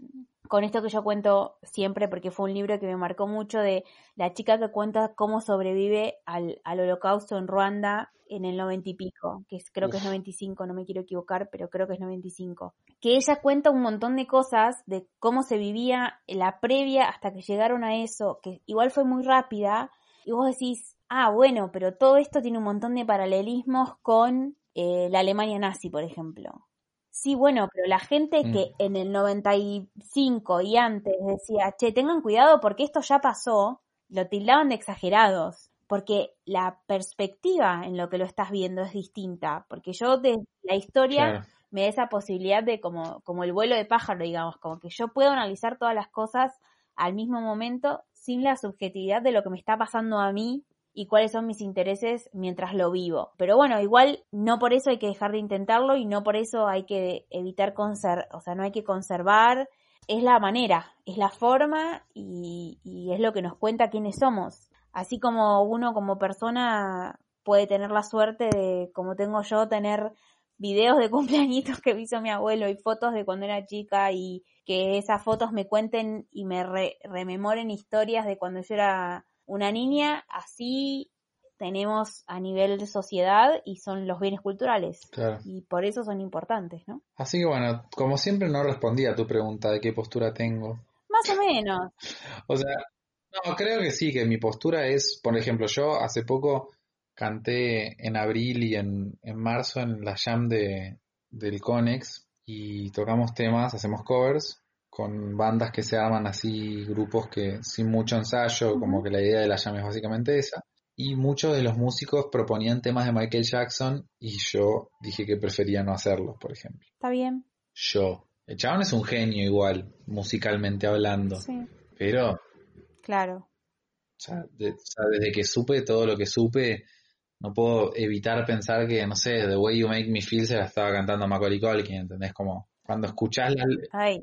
Speaker 1: con esto que yo cuento siempre, porque fue un libro que me marcó mucho de la chica que cuenta cómo sobrevive al, al holocausto en Ruanda en el noventa y pico, que es, creo que es 95, no me quiero equivocar, pero creo que es 95. Que ella cuenta un montón de cosas de cómo se vivía la previa hasta que llegaron a eso, que igual fue muy rápida, y vos decís, ah, bueno, pero todo esto tiene un montón de paralelismos con eh, la Alemania nazi, por ejemplo. Sí, bueno, pero la gente
Speaker 2: Mm.
Speaker 1: que en el 95 y antes decía, che, tengan cuidado porque esto ya pasó, lo tildaban de exagerados, porque la perspectiva en lo que lo estás viendo es distinta, porque yo de la historia
Speaker 2: Claro.
Speaker 1: me da esa posibilidad de como, como el vuelo de pájaro, digamos, como que yo puedo analizar todas las cosas al mismo momento sin la subjetividad de lo que me está pasando a mí y cuáles son mis intereses mientras lo vivo. Pero bueno, igual no por eso hay que dejar de intentarlo y no por eso hay que evitar conservar, o sea, no hay que conservar, es la manera, es la forma y, es lo que nos cuenta quiénes somos. Así como uno como persona puede tener la suerte de, como tengo yo, tener videos de cumpleañitos que hizo mi abuelo y fotos de cuando era chica y que esas fotos me cuenten y me re- rememoren historias de cuando yo era una niña, así tenemos a nivel de sociedad y son los bienes culturales.
Speaker 2: Claro.
Speaker 1: Y por eso son importantes, ¿no?
Speaker 2: Así que bueno, como siempre no respondí a tu pregunta de qué postura tengo.
Speaker 1: Más o menos.
Speaker 2: O sea, no, creo que sí, que mi postura es, por ejemplo, yo hace poco canté en abril y en, en marzo en la jam de, del Conex y tocamos temas, hacemos covers con bandas que se arman así, grupos que sin mucho ensayo, como que la idea de la jam es básicamente esa. Y muchos de los músicos proponían temas de Michael Jackson y yo dije que prefería no hacerlos, por ejemplo.
Speaker 1: Está bien.
Speaker 2: Yo. El chabón es un genio igual, musicalmente hablando,
Speaker 1: Sí,
Speaker 2: pero
Speaker 1: claro.
Speaker 2: o sea, de- o sea, desde que supe todo lo que supe, no puedo evitar pensar que, no sé, The Way You Make Me Feel se la estaba cantando Macaulay Culkin, ¿entendés? Como cuando escuchás las,
Speaker 1: Ay,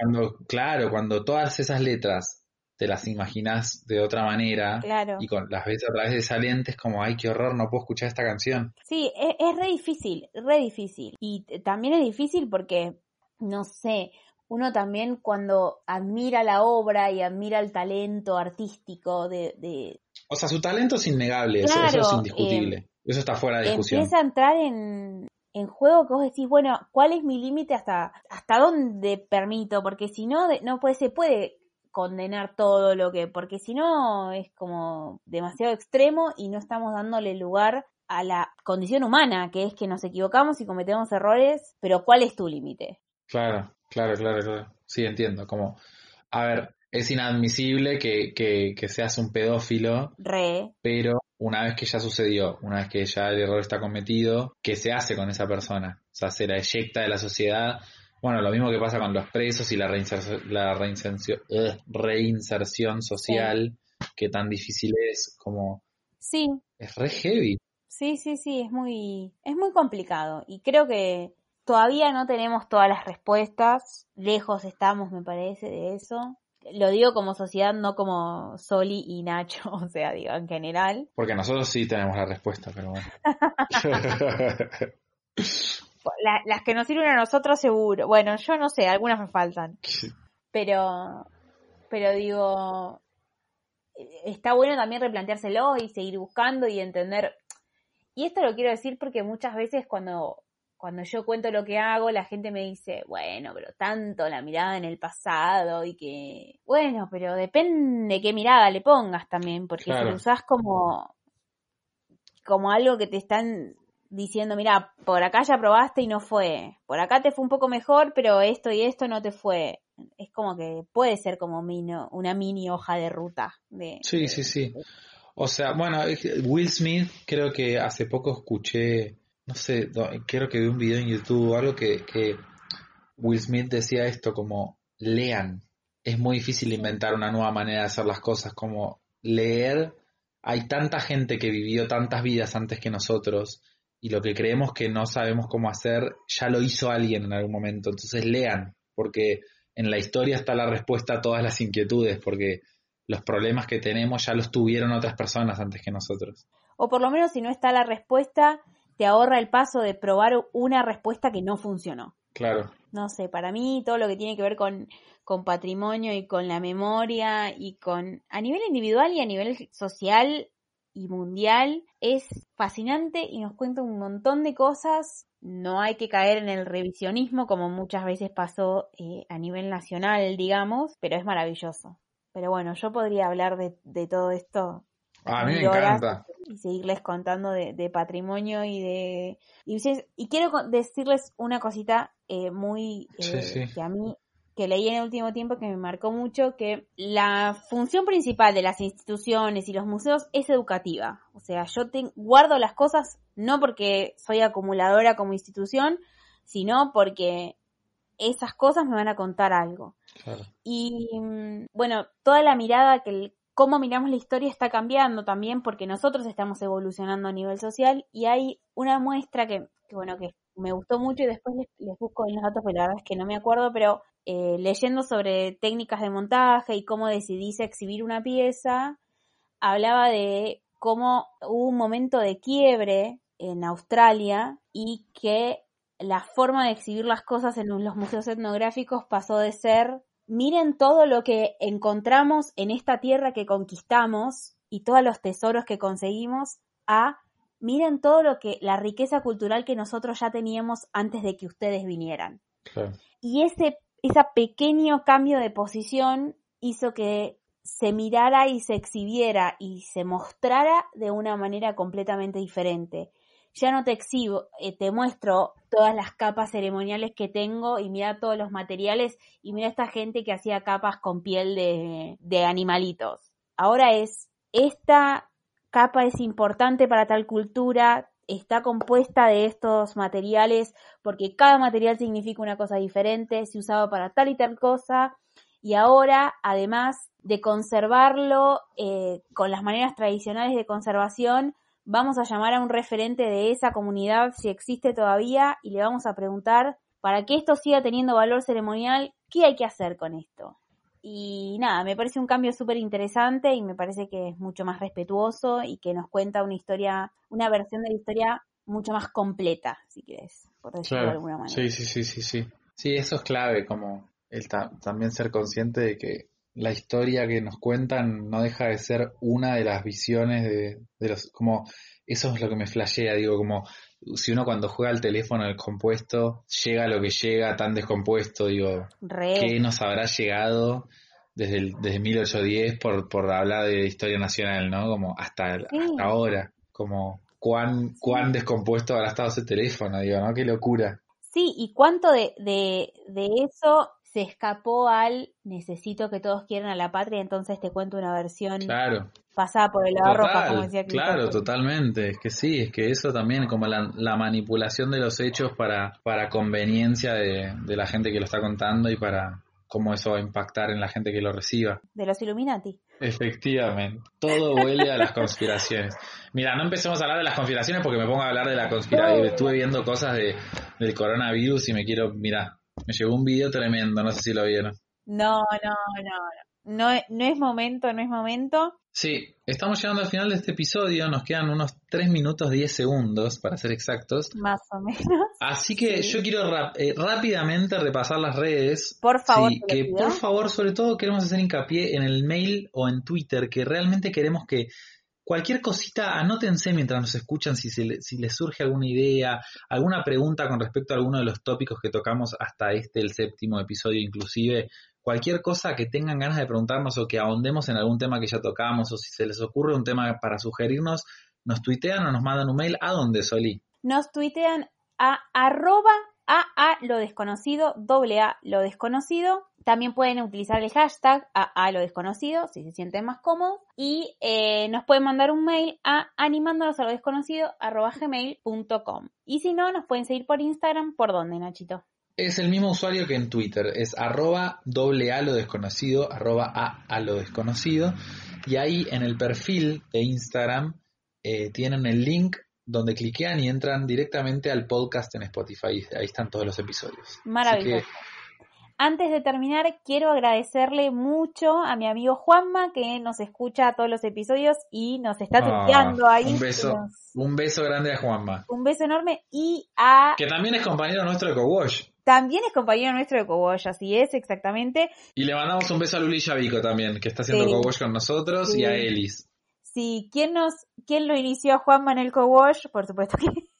Speaker 2: cuando, claro, cuando todas esas letras te las imaginás de otra manera
Speaker 1: claro.
Speaker 2: y con las ves a través de esa lente, es como, ay, qué horror, no puedo escuchar esta canción.
Speaker 1: Sí, es, es re difícil, re difícil. Y también es difícil porque, no sé, uno también cuando admira la obra y admira el talento artístico de, de
Speaker 2: O sea, su talento es innegable, eso- es indiscutible, eso está fuera de discusión.
Speaker 1: empieza a entrar en, en juego que vos decís, bueno, ¿cuál es mi límite hasta, hasta dónde permito? Porque si no, no puede, se puede condenar todo lo que, porque si no es como demasiado extremo y no estamos dándole lugar a la condición humana, que es que nos equivocamos y cometemos errores, pero ¿cuál es tu límite?
Speaker 2: Claro, claro, claro, claro. Sí, entiendo. Como, a ver, es inadmisible que, que, que seas un pedófilo,
Speaker 1: Re,
Speaker 2: pero una vez que ya sucedió, una vez que ya el error está cometido, ¿qué se hace con esa persona? O sea, se la eyecta de la sociedad. Bueno, lo mismo que pasa con los presos y la reinserción, la reinserción, ugh, reinserción social, que tan difícil es, como,
Speaker 1: sí,
Speaker 2: es re heavy.
Speaker 1: Sí, sí, sí, es muy, es muy complicado y creo que todavía no tenemos todas las respuestas, lejos estamos, me parece, de eso. Lo digo como sociedad, no como Soli y Nacho, o sea, digo, en general.
Speaker 2: Porque nosotros sí tenemos la respuesta, pero bueno.
Speaker 1: La- las que nos sirven a nosotros seguro. Bueno, yo no sé, algunas me faltan, pero, pero digo, está bueno también replanteárselo y seguir buscando y entender. Y esto lo quiero decir porque muchas veces cuando, cuando yo cuento lo que hago, la gente me dice, bueno, pero tanto la mirada en el pasado y que, bueno, pero depende qué mirada le pongas también, porque si
Speaker 2: Claro.
Speaker 1: lo usás como, como algo que te están diciendo, mira, por acá ya probaste y no fue, por acá te fue un poco mejor, pero esto y esto no te fue. Es como que puede ser como mino- una mini hoja de ruta. De,
Speaker 2: Sí, sí, sí. O sea, bueno, Will Smith, creo que hace poco escuché, no sé, creo que vi un video en YouTube o algo que, que Will Smith decía esto como, lean. Es muy difícil inventar una nueva manera de hacer las cosas, como leer. Hay tanta gente que vivió tantas vidas antes que nosotros y lo que creemos que no sabemos cómo hacer, ya lo hizo alguien en algún momento. Entonces lean, porque en la historia está la respuesta a todas las inquietudes, porque los problemas que tenemos ya los tuvieron otras personas antes que nosotros.
Speaker 1: O por lo menos si no está la respuesta, te ahorra el paso de probar una respuesta que no funcionó.
Speaker 2: Claro.
Speaker 1: No sé, para mí todo lo que tiene que ver con, con patrimonio y con la memoria y con a nivel individual y a nivel social y mundial es fascinante y nos cuenta un montón de cosas. No hay que caer en el revisionismo como muchas veces pasó eh, a nivel nacional, digamos, pero es maravilloso. Pero bueno, yo podría hablar de, de todo esto
Speaker 2: A mí me encanta.
Speaker 1: y seguirles contando de, de patrimonio y de y, quiero decirles una cosita eh, muy eh,
Speaker 2: sí.
Speaker 1: que a mí que leí en el último tiempo que me marcó mucho que la función principal de las instituciones y los museos es educativa o sea yo te, guardo las cosas no porque soy acumuladora como institución sino porque esas cosas me van a contar algo
Speaker 2: Claro.
Speaker 1: y mm, bueno, toda la mirada que cómo miramos la historia está cambiando también porque nosotros estamos evolucionando a nivel social y hay una muestra que, bueno, que me gustó mucho y después les, busco en los datos porque la verdad es que no me acuerdo, pero eh, leyendo sobre técnicas de montaje y cómo decidís exhibir una pieza, hablaba de cómo hubo un momento de quiebre en Australia y que la forma de exhibir las cosas en los museos etnográficos pasó de ser miren todo lo que encontramos en esta tierra que conquistamos y todos los tesoros que conseguimos a miren todo lo que la riqueza cultural que nosotros ya teníamos antes de que ustedes vinieran.
Speaker 2: Claro.
Speaker 1: Y ese, ese pequeño cambio de posición hizo que se mirara y se exhibiera y se mostrara de una manera completamente diferente. Ya no te exhibo, eh, te muestro todas las capas ceremoniales que tengo y mira todos los materiales y mira esta gente que hacía capas con piel de, animalitos. Ahora es, esta capa es importante para tal cultura, está compuesta de estos materiales porque cada material significa una cosa diferente, se usaba para tal y tal cosa y ahora además de conservarlo eh, con las maneras tradicionales de conservación, vamos a llamar a un referente de esa comunidad si existe todavía y le vamos a preguntar para que esto siga teniendo valor ceremonial, ¿qué hay que hacer con esto? Y nada, me parece un cambio súper interesante y me parece que es mucho más respetuoso y que nos cuenta una historia, una versión de la historia mucho más completa, si quieres, por decirlo de alguna manera.
Speaker 2: Sí, sí, sí, sí, sí. Sí, eso es clave, como el ta- también ser consciente de que la historia que nos cuentan no deja de ser una de las visiones de, de los, como, eso es lo que me flashea, digo, como, si uno cuando juega al teléfono el compuesto, llega lo que llega tan descompuesto, digo,
Speaker 1: Re.
Speaker 2: ¿qué nos habrá llegado desde, el, desde 1810 por, por hablar de historia nacional, ¿no? Como hasta,
Speaker 1: Sí.
Speaker 2: hasta ahora, como, cuán, cuán descompuesto habrá estado ese teléfono, digo, ¿no? Qué locura.
Speaker 1: Sí, y cuánto de, de, de eso se escapó al necesito que todos quieran a la patria, entonces te cuento una versión
Speaker 2: Claro,
Speaker 1: pasada por el lavarropas, como decía
Speaker 2: claro, totalmente. Es que sí, es que eso también, como la, la manipulación de los hechos para, para conveniencia de, de la gente que lo está contando y para cómo eso va a impactar en la gente que lo reciba.
Speaker 1: De los Illuminati.
Speaker 2: Efectivamente, todo huele a las conspiraciones. Mira, no empecemos a hablar de las conspiraciones porque me pongo a hablar de la conspiración. Estuve viendo cosas de, del coronavirus y me quiero, mira, me llegó un video tremendo, no sé si lo vieron.
Speaker 1: No, no, no, no. No, es- no es momento, no es momento.
Speaker 2: Sí, estamos llegando al final de este episodio, nos quedan unos 3 minutos 10 segundos para ser exactos.
Speaker 1: Más o menos.
Speaker 2: Así que
Speaker 1: Sí.
Speaker 2: yo quiero eh, rápidamente repasar las redes.
Speaker 1: Por favor,
Speaker 2: Sí, que por favor, sobre todo queremos hacer hincapié en el mail o en Twitter, que realmente queremos que cualquier cosita, anótense mientras nos escuchan si, si les surge alguna idea, alguna pregunta con respecto a alguno de los tópicos que tocamos hasta este, el séptimo episodio inclusive. Cualquier cosa que tengan ganas de preguntarnos o que ahondemos en algún tema que ya tocamos o si se les ocurre un tema para sugerirnos, nos tuitean o nos mandan un mail. ¿A dónde, Soli?
Speaker 1: Nos tuitean a arroba a, a lo desconocido, doble a lo desconocido. También pueden utilizar el hashtag a, a lo desconocido si se sienten más cómodos. Y eh, nos pueden mandar un mail a animándonos a lo desconocido gmail.com. Y si no, nos pueden seguir por Instagram. ¿Por dónde, Nachito?
Speaker 2: Es el mismo usuario que en Twitter, es arroba doble a lo desconocido, arroba a a lo desconocido, y ahí en el perfil de Instagram eh, tienen el link donde cliquean y entran directamente al podcast en Spotify, ahí están todos los episodios.
Speaker 1: Maravilloso.
Speaker 2: que
Speaker 1: Antes de terminar, quiero agradecerle mucho a mi amigo Juanma que nos escucha todos los episodios y nos está
Speaker 2: Ah,
Speaker 1: tuiteando ahí.
Speaker 2: Un beso,
Speaker 1: Nos-
Speaker 2: un beso grande a Juanma.
Speaker 1: Un beso enorme y a
Speaker 2: Que también es compañero nuestro de Cowash.
Speaker 1: también es compañero nuestro de Coboy, así es, exactamente.
Speaker 2: Y le mandamos un beso a Luli Yavico también, que está haciendo
Speaker 1: Sí.
Speaker 2: Cowash con nosotros,
Speaker 1: Sí.
Speaker 2: y a Elis.
Speaker 1: Sí, ¿quién nos, quién lo inició a Juanma en el Cowash? Por supuesto que,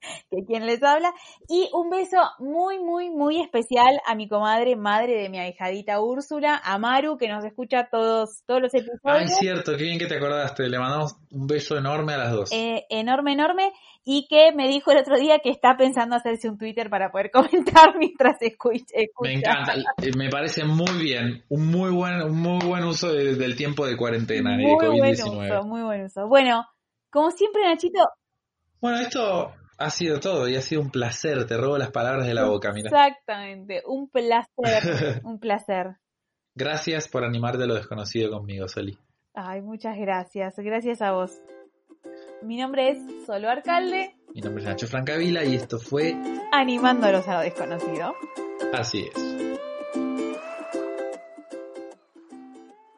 Speaker 1: que quien les habla. Y un beso muy, muy, muy especial a mi comadre, madre de mi ahijadita Úrsula, a Maru, que nos escucha todos, todos los
Speaker 2: Ah,
Speaker 1: episodios.
Speaker 2: es cierto, qué bien que te acordaste. Le mandamos un beso enorme a las dos.
Speaker 1: Eh, enorme, enorme, y que me dijo el otro día que está pensando hacerse un Twitter para poder comentar mientras escucha. escucha.
Speaker 2: Me encanta, eh, me parece muy bien, un muy buen, un muy buen uso de- del tiempo de cuarentena y de
Speaker 1: Muy buen
Speaker 2: COVID-19.
Speaker 1: uso, muy buen uso. Bueno, como siempre, Nachito,
Speaker 2: Bueno, esto ha sido todo y ha sido un placer. Te robo las palabras de la boca, mira.
Speaker 1: exactamente, un placer, un placer.
Speaker 2: Gracias por animarte a lo desconocido conmigo, Soli.
Speaker 1: Ay, muchas gracias, gracias a vos. Mi nombre es Solo Arcalde,
Speaker 2: Mi nombre es Nacho Francavila y esto fue
Speaker 1: animándolos a lo desconocido.
Speaker 2: Así es.